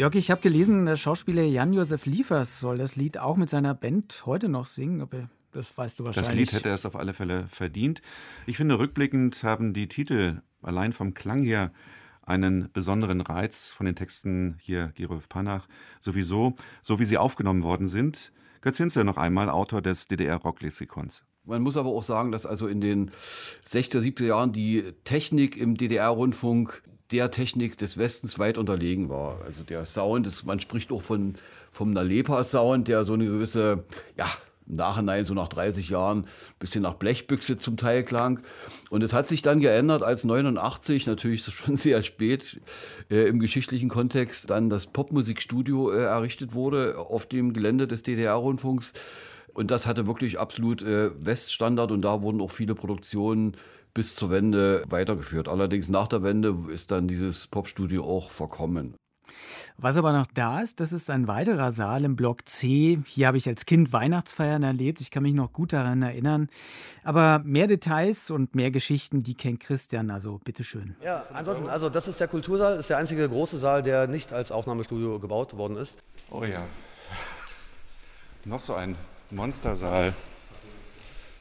Jörg, ich habe gelesen, der Schauspieler Jan-Josef Liefers soll das Lied auch mit seiner Band heute noch singen. Aber das weißt du wahrscheinlich. Das Lied hätte es auf alle Fälle verdient. Ich finde, rückblickend haben die Titel allein vom Klang her einen besonderen Reiz von den Texten hier Gerolf Panach sowieso, so wie sie aufgenommen worden sind. Götz Hinze noch einmal, Autor des DDR-Rocklexikons. Man muss aber auch sagen, dass also in den 60er, 70er Jahren die Technik im DDR-Rundfunk der Technik des Westens weit unterlegen war. Also der Sound, das, man spricht auch von, vom Nalepa-Sound, der so eine gewisse, ja, im Nachhinein, so nach 30 Jahren, ein bisschen nach Blechbüchse zum Teil klang. Und es hat sich dann geändert, als 89, natürlich schon sehr spät äh, im geschichtlichen Kontext, dann das Popmusikstudio äh, errichtet wurde auf dem Gelände des DDR-Rundfunks. Und das hatte wirklich absolut äh, Weststandard und da wurden auch viele Produktionen bis zur Wende weitergeführt. Allerdings nach der Wende ist dann dieses Popstudio auch verkommen. Was aber noch da ist, das ist ein weiterer Saal im Block C. Hier habe ich als Kind Weihnachtsfeiern erlebt. Ich kann mich noch gut daran erinnern. Aber mehr Details und mehr Geschichten, die kennt Christian. Also bitteschön. Ja, ansonsten, also das ist der Kultursaal, das ist der einzige große Saal, der nicht als Aufnahmestudio gebaut worden ist. Oh ja. Noch so ein Monstersaal.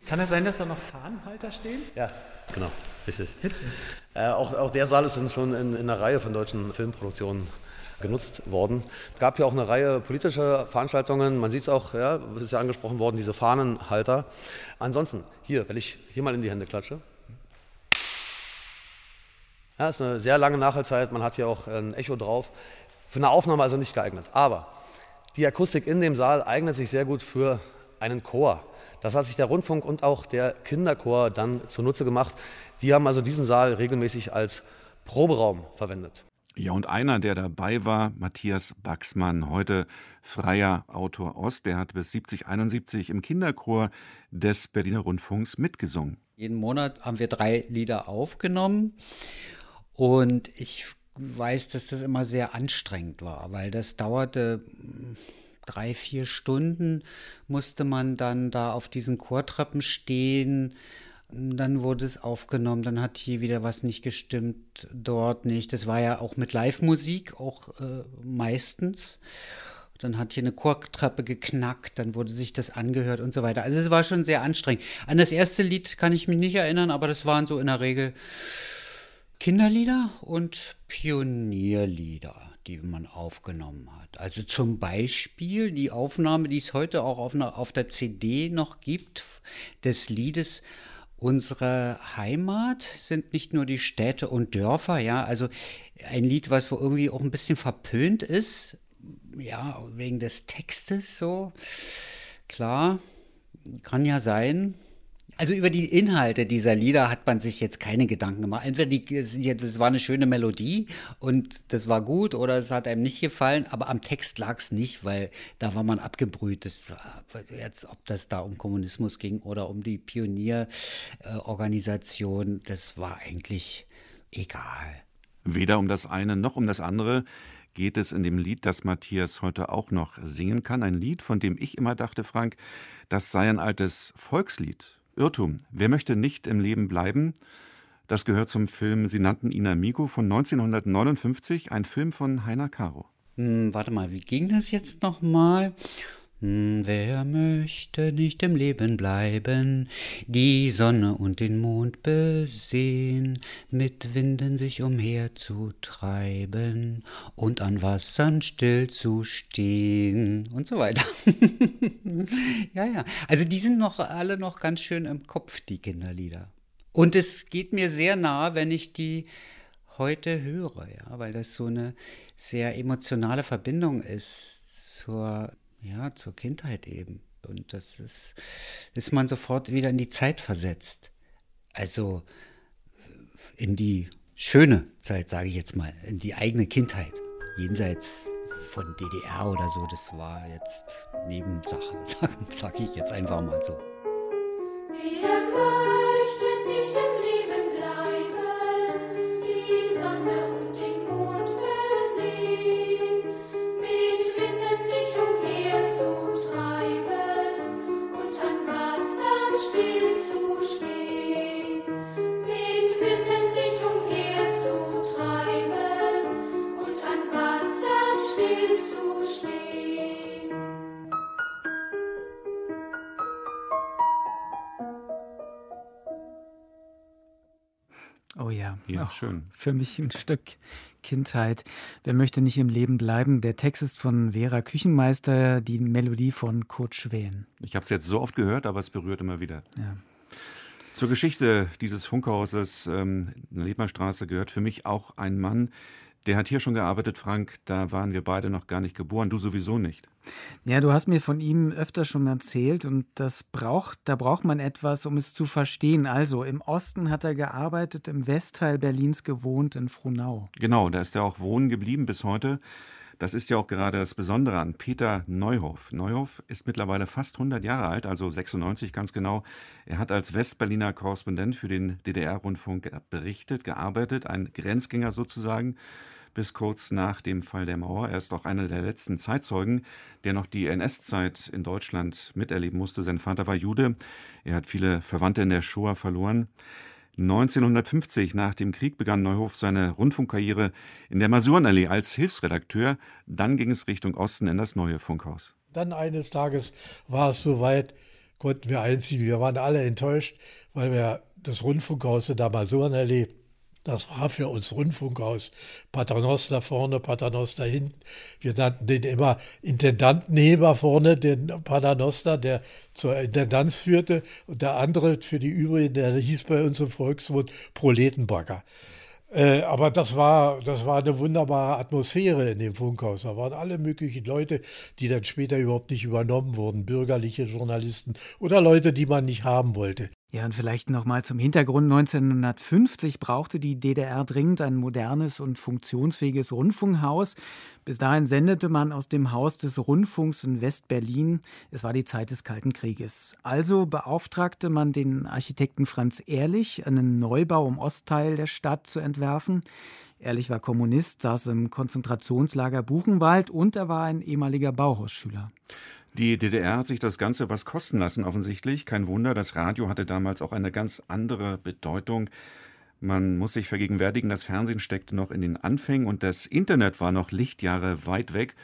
Kann es sein, dass da noch Fahnenhalter stehen? Ja, genau, richtig. Äh, auch, auch der Saal ist dann schon in, in einer Reihe von deutschen Filmproduktionen genutzt worden. Es gab ja auch eine Reihe politischer Veranstaltungen. Man sieht es auch, ja, es ist ja angesprochen worden, diese Fahnenhalter. Ansonsten, hier, wenn ich hier mal in die Hände klatsche. Ja, ist eine sehr lange Nachhaltzeit. Man hat hier auch ein Echo drauf. Für eine Aufnahme also nicht geeignet. Aber die Akustik in dem Saal eignet sich sehr gut für einen Chor. Das hat sich der Rundfunk und auch der Kinderchor dann zunutze gemacht. Die haben also diesen Saal regelmäßig als Proberaum verwendet. Ja, und einer, der dabei war, Matthias Baxmann, heute freier Autor Ost, der hat bis 70, 71 im Kinderchor des Berliner Rundfunks mitgesungen. Jeden Monat haben wir drei Lieder aufgenommen und ich weiß, dass das immer sehr anstrengend war, weil das dauerte drei, vier Stunden, musste man dann da auf diesen Chortreppen stehen dann wurde es aufgenommen, dann hat hier wieder was nicht gestimmt, dort nicht. Das war ja auch mit Live-Musik, auch äh, meistens. Dann hat hier eine Chortreppe geknackt, dann wurde sich das angehört und so weiter. Also es war schon sehr anstrengend. An das erste Lied kann ich mich nicht erinnern, aber das waren so in der Regel Kinderlieder und Pionierlieder, die man aufgenommen hat. Also zum Beispiel die Aufnahme, die es heute auch auf, einer, auf der CD noch gibt, des Liedes Unsere Heimat sind nicht nur die Städte und Dörfer, ja, also ein Lied, was wo irgendwie auch ein bisschen verpönt ist, ja, wegen des Textes so. Klar, kann ja sein. Also über die Inhalte dieser Lieder hat man sich jetzt keine Gedanken gemacht. Entweder die, das war eine schöne Melodie und das war gut oder es hat einem nicht gefallen, aber am Text lag es nicht, weil da war man abgebrüht. Das war jetzt, ob das da um Kommunismus ging oder um die Pionierorganisation, das war eigentlich egal. Weder um das eine noch um das andere geht es in dem Lied, das Matthias heute auch noch singen kann. Ein Lied, von dem ich immer dachte, Frank, das sei ein altes Volkslied. Irrtum. Wer möchte nicht im Leben bleiben? Das gehört zum Film Sie nannten ihn Amigo von 1959, ein Film von Heiner Caro. Hm, warte mal, wie ging das jetzt nochmal? Wer möchte nicht im Leben bleiben, die Sonne und den Mond besehen, mit Winden sich umherzutreiben und an Wassern still zu stehen und so weiter. ja, ja. Also die sind noch alle noch ganz schön im Kopf, die Kinderlieder. Und es geht mir sehr nah, wenn ich die heute höre, ja, weil das so eine sehr emotionale Verbindung ist zur ja, zur Kindheit eben. Und das ist, ist man sofort wieder in die Zeit versetzt. Also in die schöne Zeit, sage ich jetzt mal, in die eigene Kindheit. Jenseits von DDR oder so, das war jetzt Nebensache, sage sag ich jetzt einfach mal so. Wir ja, auch schön. Für mich ein Stück Kindheit. Wer möchte nicht im Leben bleiben? Der Text ist von Vera Küchenmeister, die Melodie von Kurt Schwän. Ich habe es jetzt so oft gehört, aber es berührt immer wieder. Ja. Zur Geschichte dieses Funkhauses ähm, in der Lebmerstraße gehört für mich auch ein Mann, Der hat hier schon gearbeitet, Frank. Da waren wir beide noch gar nicht geboren. Du sowieso nicht. Ja, du hast mir von ihm öfter schon erzählt und das braucht, da braucht man etwas, um es zu verstehen. Also, im Osten hat er gearbeitet, im Westteil Berlins gewohnt, in Frohnau. Genau, da ist er auch wohnen geblieben bis heute. Das ist ja auch gerade das Besondere an Peter Neuhoff. Neuhoff ist mittlerweile fast 100 Jahre alt, also 96 ganz genau. Er hat als Westberliner Korrespondent für den DDR-Rundfunk berichtet, gearbeitet, ein Grenzgänger sozusagen, bis kurz nach dem Fall der Mauer. Er ist auch einer der letzten Zeitzeugen, der noch die NS-Zeit in Deutschland miterleben musste. Sein Vater war Jude. Er hat viele Verwandte in der Shoah verloren. 1950 nach dem Krieg begann Neuhoff seine Rundfunkkarriere in der Masurenallee als Hilfsredakteur. Dann ging es Richtung Osten in das neue Funkhaus. Dann eines Tages war es soweit, konnten wir einziehen. Wir waren alle enttäuscht, weil wir das Rundfunkhaus in der Masurenallee das war für uns Rundfunkhaus. Paternoster vorne, Paternoster hinten. Wir nannten den immer Intendantenheber vorne, den Paternoster, der zur Intendanz führte. Und der andere für die übrigen, der hieß bei uns im Volksmund Proletenbagger. Äh, aber das war, das war eine wunderbare Atmosphäre in dem Funkhaus. Da waren alle möglichen Leute, die dann später überhaupt nicht übernommen wurden. Bürgerliche Journalisten oder Leute, die man nicht haben wollte. Ja, und vielleicht noch mal zum Hintergrund. 1950 brauchte die DDR dringend ein modernes und funktionsfähiges Rundfunkhaus. Bis dahin sendete man aus dem Haus des Rundfunks in West-Berlin. Es war die Zeit des Kalten Krieges. Also beauftragte man den Architekten Franz Ehrlich, einen Neubau im Ostteil der Stadt zu entwerfen. Ehrlich war Kommunist, saß im Konzentrationslager Buchenwald und er war ein ehemaliger Bauhausschüler. Die DDR hat sich das Ganze was kosten lassen, offensichtlich. Kein Wunder, das Radio hatte damals auch eine ganz andere Bedeutung. Man muss sich vergegenwärtigen, das Fernsehen steckte noch in den Anfängen und das Internet war noch Lichtjahre weit weg.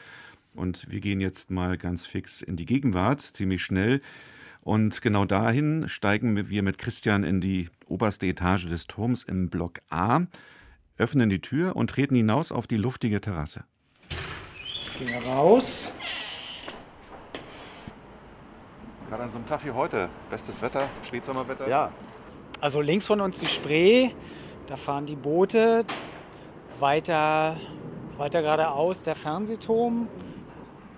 Und wir gehen jetzt mal ganz fix in die Gegenwart, ziemlich schnell. Und genau dahin steigen wir mit Christian in die oberste Etage des Turms im Block A, öffnen die Tür und treten hinaus auf die luftige Terrasse. Gehen wir raus. Gerade an so einem Tag wie heute, bestes Wetter, Spätsommerwetter. Ja. Also links von uns die Spree, da fahren die Boote. Weiter, weiter geradeaus der Fernsehturm.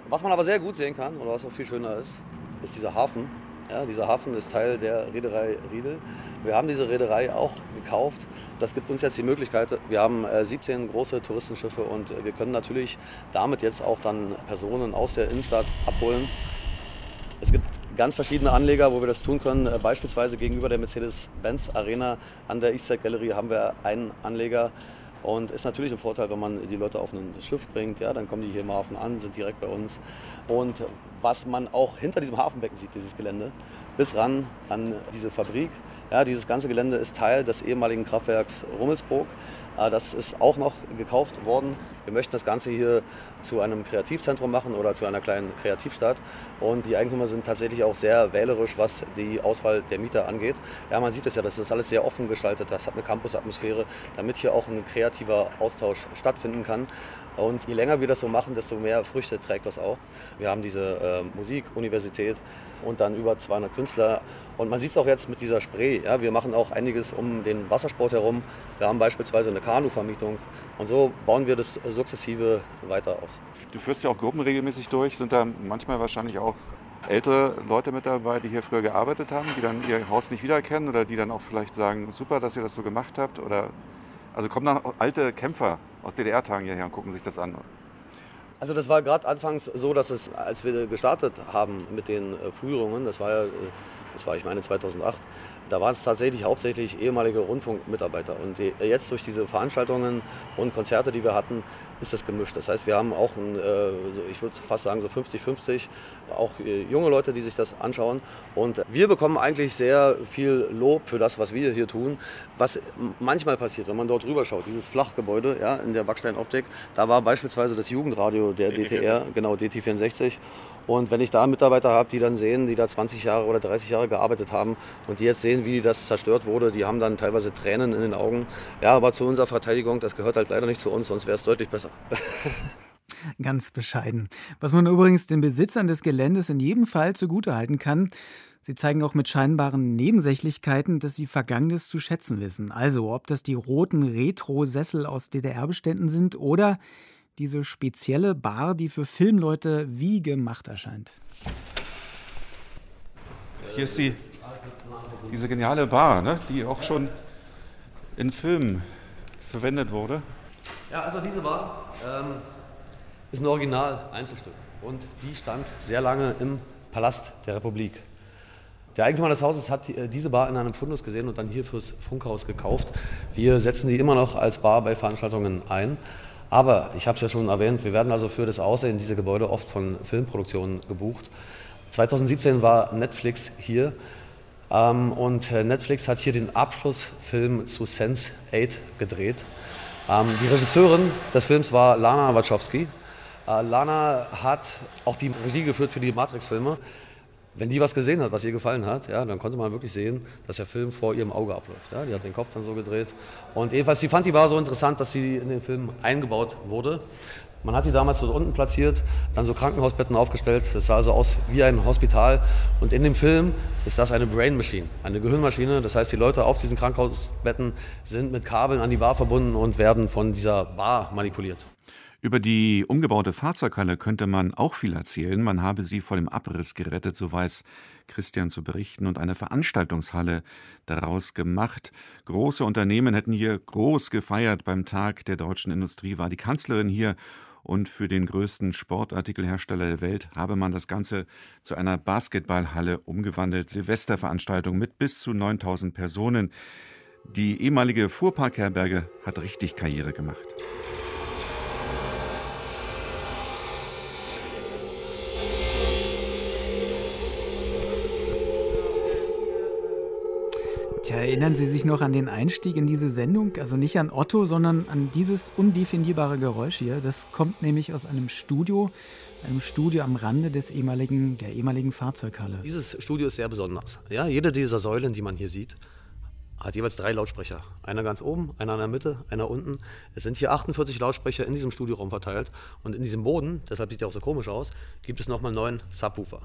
Was man aber sehr gut sehen kann, oder was auch viel schöner ist, ist dieser Hafen. Ja, dieser Hafen ist Teil der Reederei Riedel. Wir haben diese Reederei auch gekauft. Das gibt uns jetzt die Möglichkeit, wir haben äh, 17 große Touristenschiffe und wir können natürlich damit jetzt auch dann Personen aus der Innenstadt abholen. Es gibt ganz verschiedene Anleger, wo wir das tun können. Äh, Beispielsweise gegenüber der Mercedes-Benz Arena an der Eastside Gallery haben wir einen Anleger. Und ist natürlich ein Vorteil, wenn man die Leute auf ein Schiff bringt. Ja, dann kommen die hier im Hafen an, sind direkt bei uns. Und was man auch hinter diesem Hafenbecken sieht, dieses Gelände, bis ran an diese Fabrik. Ja, dieses ganze Gelände ist Teil des ehemaligen Kraftwerks Rummelsburg. Äh, Das ist auch noch gekauft worden. Wir möchten das Ganze hier zu einem Kreativzentrum machen oder zu einer kleinen Kreativstadt. Und die Eigentümer sind tatsächlich auch sehr wählerisch, was die Auswahl der Mieter angeht. Ja, man sieht es ja, das ist alles sehr offen gestaltet. Das hat eine Campusatmosphäre, damit hier auch ein kreativer Austausch stattfinden kann. Und je länger wir das so machen, desto mehr Früchte trägt das auch. Wir haben diese äh, Musikuniversität und dann über 200 Künstler. Und man sieht es auch jetzt mit dieser Spree. Ja, wir machen auch einiges um den Wassersport herum. Wir haben beispielsweise eine Kanuvermietung. Und so bauen wir das sukzessive weiter aus. Du führst ja auch Gruppen regelmäßig durch. Sind da manchmal wahrscheinlich auch ältere Leute mit dabei, die hier früher gearbeitet haben, die dann ihr Haus nicht wiedererkennen oder die dann auch vielleicht sagen, super, dass ihr das so gemacht habt? Oder also kommen dann alte Kämpfer aus DDR-Tagen hierher und gucken sich das an? Also das war gerade anfangs so, dass es, als wir gestartet haben mit den äh, Führungen, das war ja, äh, das war ich meine 2008, da waren es tatsächlich hauptsächlich ehemalige Rundfunkmitarbeiter. Und jetzt durch diese Veranstaltungen und Konzerte, die wir hatten, ist das gemischt. Das heißt, wir haben auch, ein, äh, ich würde fast sagen, so 50-50, auch äh, junge Leute, die sich das anschauen. Und wir bekommen eigentlich sehr viel Lob für das, was wir hier tun. Was manchmal passiert, wenn man dort rüber schaut, dieses Flachgebäude ja, in der Backsteinoptik, da war beispielsweise das Jugendradio der DTR, genau DT64. Und wenn ich da Mitarbeiter habe, die dann sehen, die da 20 Jahre oder 30 Jahre gearbeitet haben und die jetzt sehen, wie das zerstört wurde, die haben dann teilweise Tränen in den Augen. Ja, aber zu unserer Verteidigung, das gehört halt leider nicht zu uns, sonst wäre es deutlich besser. Ganz bescheiden. Was man übrigens den Besitzern des Geländes in jedem Fall zugutehalten kann, sie zeigen auch mit scheinbaren Nebensächlichkeiten, dass sie Vergangenes zu schätzen wissen. Also, ob das die roten Retro-Sessel aus DDR-Beständen sind oder diese spezielle Bar, die für Filmleute wie gemacht erscheint. Hier ist die, diese geniale Bar, ne, die auch schon in Filmen verwendet wurde. Ja, also diese Bar ähm, ist ein Original-Einzelstück und die stand sehr lange im Palast der Republik. Der Eigentümer des Hauses hat äh, diese Bar in einem Fundus gesehen und dann hier fürs Funkhaus gekauft. Wir setzen die immer noch als Bar bei Veranstaltungen ein. Aber ich habe es ja schon erwähnt, wir werden also für das Aussehen dieser Gebäude oft von Filmproduktionen gebucht. 2017 war Netflix hier ähm, und äh, Netflix hat hier den Abschlussfilm zu Sense 8 gedreht. Ähm, die Regisseurin des Films war Lana Wachowski. Äh, Lana hat auch die Regie geführt für die Matrix-Filme. Wenn die was gesehen hat, was ihr gefallen hat, ja, dann konnte man wirklich sehen, dass der Film vor ihrem Auge abläuft. Ja. Die hat den Kopf dann so gedreht. Und jedenfalls, sie fand die Bar so interessant, dass sie in den Film eingebaut wurde. Man hat die damals dort unten platziert, dann so Krankenhausbetten aufgestellt. Das sah also aus wie ein Hospital. Und in dem Film ist das eine Brain Machine, eine Gehirnmaschine. Das heißt, die Leute auf diesen Krankenhausbetten sind mit Kabeln an die Bar verbunden und werden von dieser Bar manipuliert. Über die umgebaute Fahrzeughalle könnte man auch viel erzählen. Man habe sie vor dem Abriss gerettet, so weiß Christian zu berichten, und eine Veranstaltungshalle daraus gemacht. Große Unternehmen hätten hier groß gefeiert. Beim Tag der deutschen Industrie war die Kanzlerin hier. Und für den größten Sportartikelhersteller der Welt habe man das Ganze zu einer Basketballhalle umgewandelt. Silvesterveranstaltung mit bis zu 9000 Personen. Die ehemalige Fuhrparkherberge hat richtig Karriere gemacht. Tja, erinnern Sie sich noch an den Einstieg in diese Sendung? Also nicht an Otto, sondern an dieses undefinierbare Geräusch hier. Das kommt nämlich aus einem Studio, einem Studio am Rande des ehemaligen, der ehemaligen Fahrzeughalle. Dieses Studio ist sehr besonders. Ja, jede dieser Säulen, die man hier sieht, hat jeweils drei Lautsprecher. Einer ganz oben, einer in der Mitte, einer unten. Es sind hier 48 Lautsprecher in diesem Studioraum verteilt. Und in diesem Boden, deshalb sieht er auch so komisch aus, gibt es nochmal neun Subwoofer.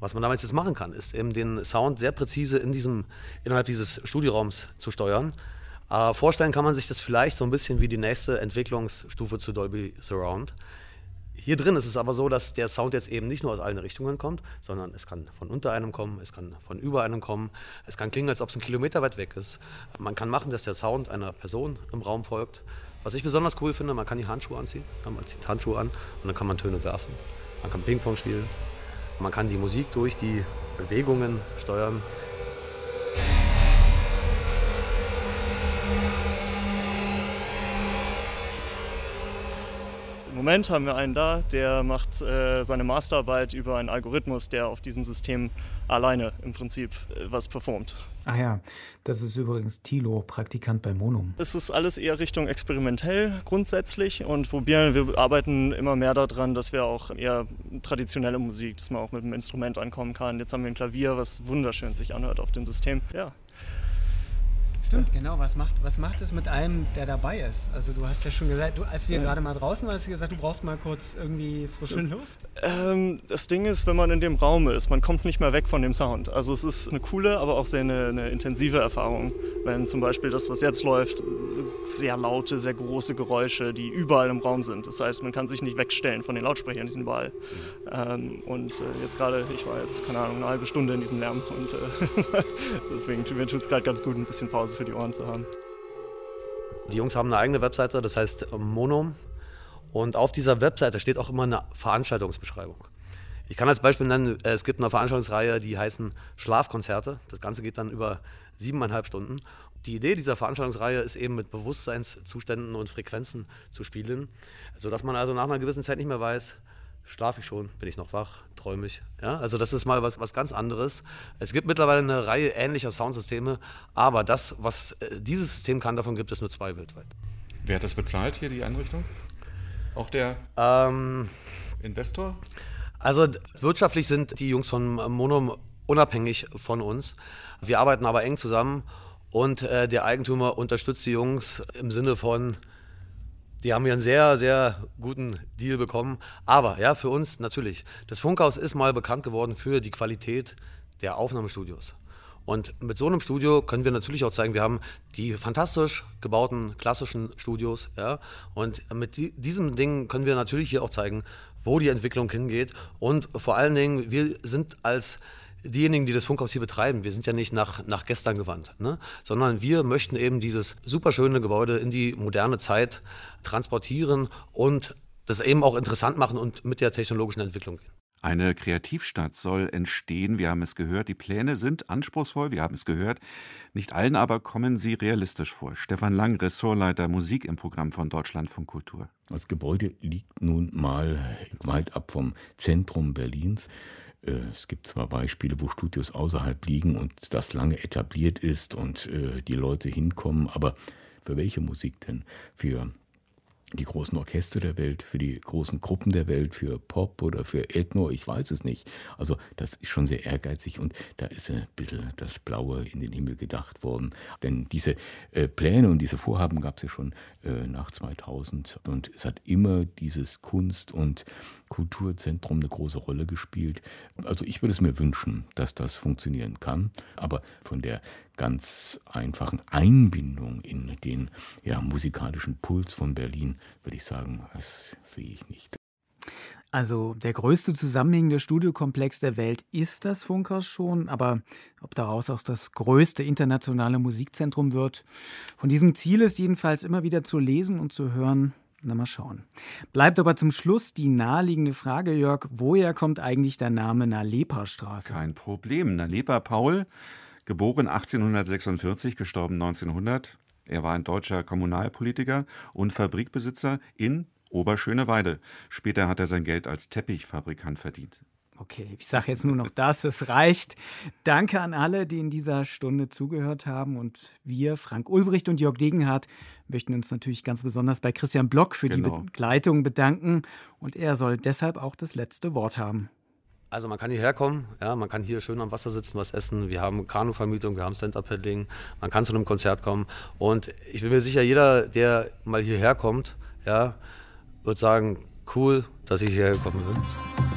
Was man damals jetzt machen kann, ist eben den Sound sehr präzise in diesem, innerhalb dieses Studioraums zu steuern. Äh, vorstellen kann man sich das vielleicht so ein bisschen wie die nächste Entwicklungsstufe zu Dolby Surround. Hier drin ist es aber so, dass der Sound jetzt eben nicht nur aus allen Richtungen kommt, sondern es kann von unter einem kommen, es kann von über einem kommen, es kann klingen, als ob es ein Kilometer weit weg ist. Man kann machen, dass der Sound einer Person im Raum folgt. Was ich besonders cool finde, man kann die Handschuhe anziehen, man zieht Handschuhe an und dann kann man Töne werfen. Man kann Ping-Pong spielen, man kann die Musik durch die Bewegungen steuern. Moment haben wir einen da, der macht äh, seine Masterarbeit über einen Algorithmus, der auf diesem System alleine im Prinzip äh, was performt. Ach ja, das ist übrigens Thilo, Praktikant bei Monum. Es ist alles eher Richtung experimentell grundsätzlich und probieren, wir arbeiten immer mehr daran, dass wir auch eher traditionelle Musik, dass man auch mit einem Instrument ankommen kann. Jetzt haben wir ein Klavier, was wunderschön sich anhört auf dem System. Ja. Stimmt, genau. Was macht, was macht es mit einem, der dabei ist? Also du hast ja schon gesagt, du, als wir Ja. gerade mal draußen waren, hast du gesagt, du brauchst mal kurz irgendwie frische Luft. Ähm, das Ding ist, wenn man in dem Raum ist, man kommt nicht mehr weg von dem Sound. Also es ist eine coole, aber auch sehr eine, eine intensive Erfahrung. Wenn zum Beispiel das, was jetzt läuft, sehr laute, sehr große Geräusche, die überall im Raum sind. Das heißt, man kann sich nicht wegstellen von den Lautsprechern, die sind überall. Ähm, und äh, jetzt gerade, ich war jetzt, keine Ahnung, eine halbe Stunde in diesem Lärm und äh, deswegen tut mir tut es gerade ganz gut, ein bisschen Pause für die Ohren zu haben. Die Jungs haben eine eigene Webseite, das heißt äh, Monum. Und auf dieser Webseite steht auch immer eine Veranstaltungsbeschreibung. Ich kann als Beispiel nennen, äh, es gibt eine Veranstaltungsreihe, die heißen Schlafkonzerte. Das Ganze geht dann über siebeneinhalb Stunden. Die Idee dieser Veranstaltungsreihe ist eben mit Bewusstseinszuständen und Frequenzen zu spielen, sodass man also nach einer gewissen Zeit nicht mehr weiß, schlafe ich schon, bin ich noch wach, träume ich. Ja, also das ist mal was, was ganz anderes. Es gibt mittlerweile eine Reihe ähnlicher Soundsysteme, aber das, was äh, dieses System kann, davon gibt es nur zwei weltweit. Wer hat das bezahlt hier, die Einrichtung? Auch der Ähm, Investor? Also wirtschaftlich sind die Jungs von Monum unabhängig von uns. Wir arbeiten aber eng zusammen und äh, der Eigentümer unterstützt die Jungs im Sinne von, Die haben hier einen sehr, sehr guten Deal bekommen. Aber ja, für uns natürlich. Das Funkhaus ist mal bekannt geworden für die Qualität der Aufnahmestudios. Und mit so einem Studio können wir natürlich auch zeigen, wir haben die fantastisch gebauten klassischen Studios. Ja? Und mit die, diesem Ding können wir natürlich hier auch zeigen, wo die Entwicklung hingeht. Und vor allen Dingen, wir sind als diejenigen, die das Funkhaus hier betreiben, wir sind ja nicht nach, nach gestern gewandt, ne? sondern wir möchten eben dieses superschöne Gebäude in die moderne Zeit transportieren und das eben auch interessant machen und mit der technologischen Entwicklung gehen. Eine Kreativstadt soll entstehen. Wir haben es gehört. Die Pläne sind anspruchsvoll. Wir haben es gehört. Nicht allen aber kommen sie realistisch vor. Stefan Lang, Ressortleiter Musik im Programm von Deutschlandfunk Kultur. Das Gebäude liegt nun mal weit ab vom Zentrum Berlins. Äh, Es gibt zwar Beispiele, wo Studios außerhalb liegen und das lange etabliert ist und äh, die Leute hinkommen, aber für welche Musik denn? Für die großen Orchester der Welt, für die großen Gruppen der Welt, für Pop oder für Ethno, ich weiß es nicht. Also das ist schon sehr ehrgeizig und da ist ein bisschen das Blaue in den Himmel gedacht worden. Denn diese äh, Pläne und diese Vorhaben gab es ja schon nach 2000 und es hat immer dieses Kunst- und Kulturzentrum eine große Rolle gespielt. Also ich würde es mir wünschen, dass das funktionieren kann, aber von der ganz einfachen Einbindung in den ja, musikalischen Puls von Berlin würde ich sagen, das sehe ich nicht. Also der größte zusammenhängende Studiokomplex der Welt ist das Funkhaus schon, aber ob daraus auch das größte internationale Musikzentrum wird, von diesem Ziel ist jedenfalls immer wieder zu lesen und zu hören. Na mal schauen. Bleibt aber zum Schluss die naheliegende Frage, Jörg, woher kommt eigentlich der Name Nalepa-Straße? Kein Problem. Nalepa Paul, geboren 1846, gestorben 1900. Er war ein deutscher Kommunalpolitiker und Fabrikbesitzer in Oberschöneweide. Später hat er sein Geld als Teppichfabrikant verdient. Okay, ich sage jetzt nur noch das, es reicht. Danke an alle, die in dieser Stunde zugehört haben. Und wir, Frank Ulbricht und Jörg Degenhardt, möchten uns natürlich ganz besonders bei Christian Block für Genau. die Begleitung bedanken. Und er soll deshalb auch das letzte Wort haben. Also man kann hierher kommen, ja, man kann hier schön am Wasser sitzen, was essen. Wir haben Kanuvermietung, wir haben Stand-Up-Paddling, man kann zu einem Konzert kommen. Und ich bin mir sicher, jeder, der mal hierher kommt, ja, wird sagen, cool, dass ich hierher gekommen bin.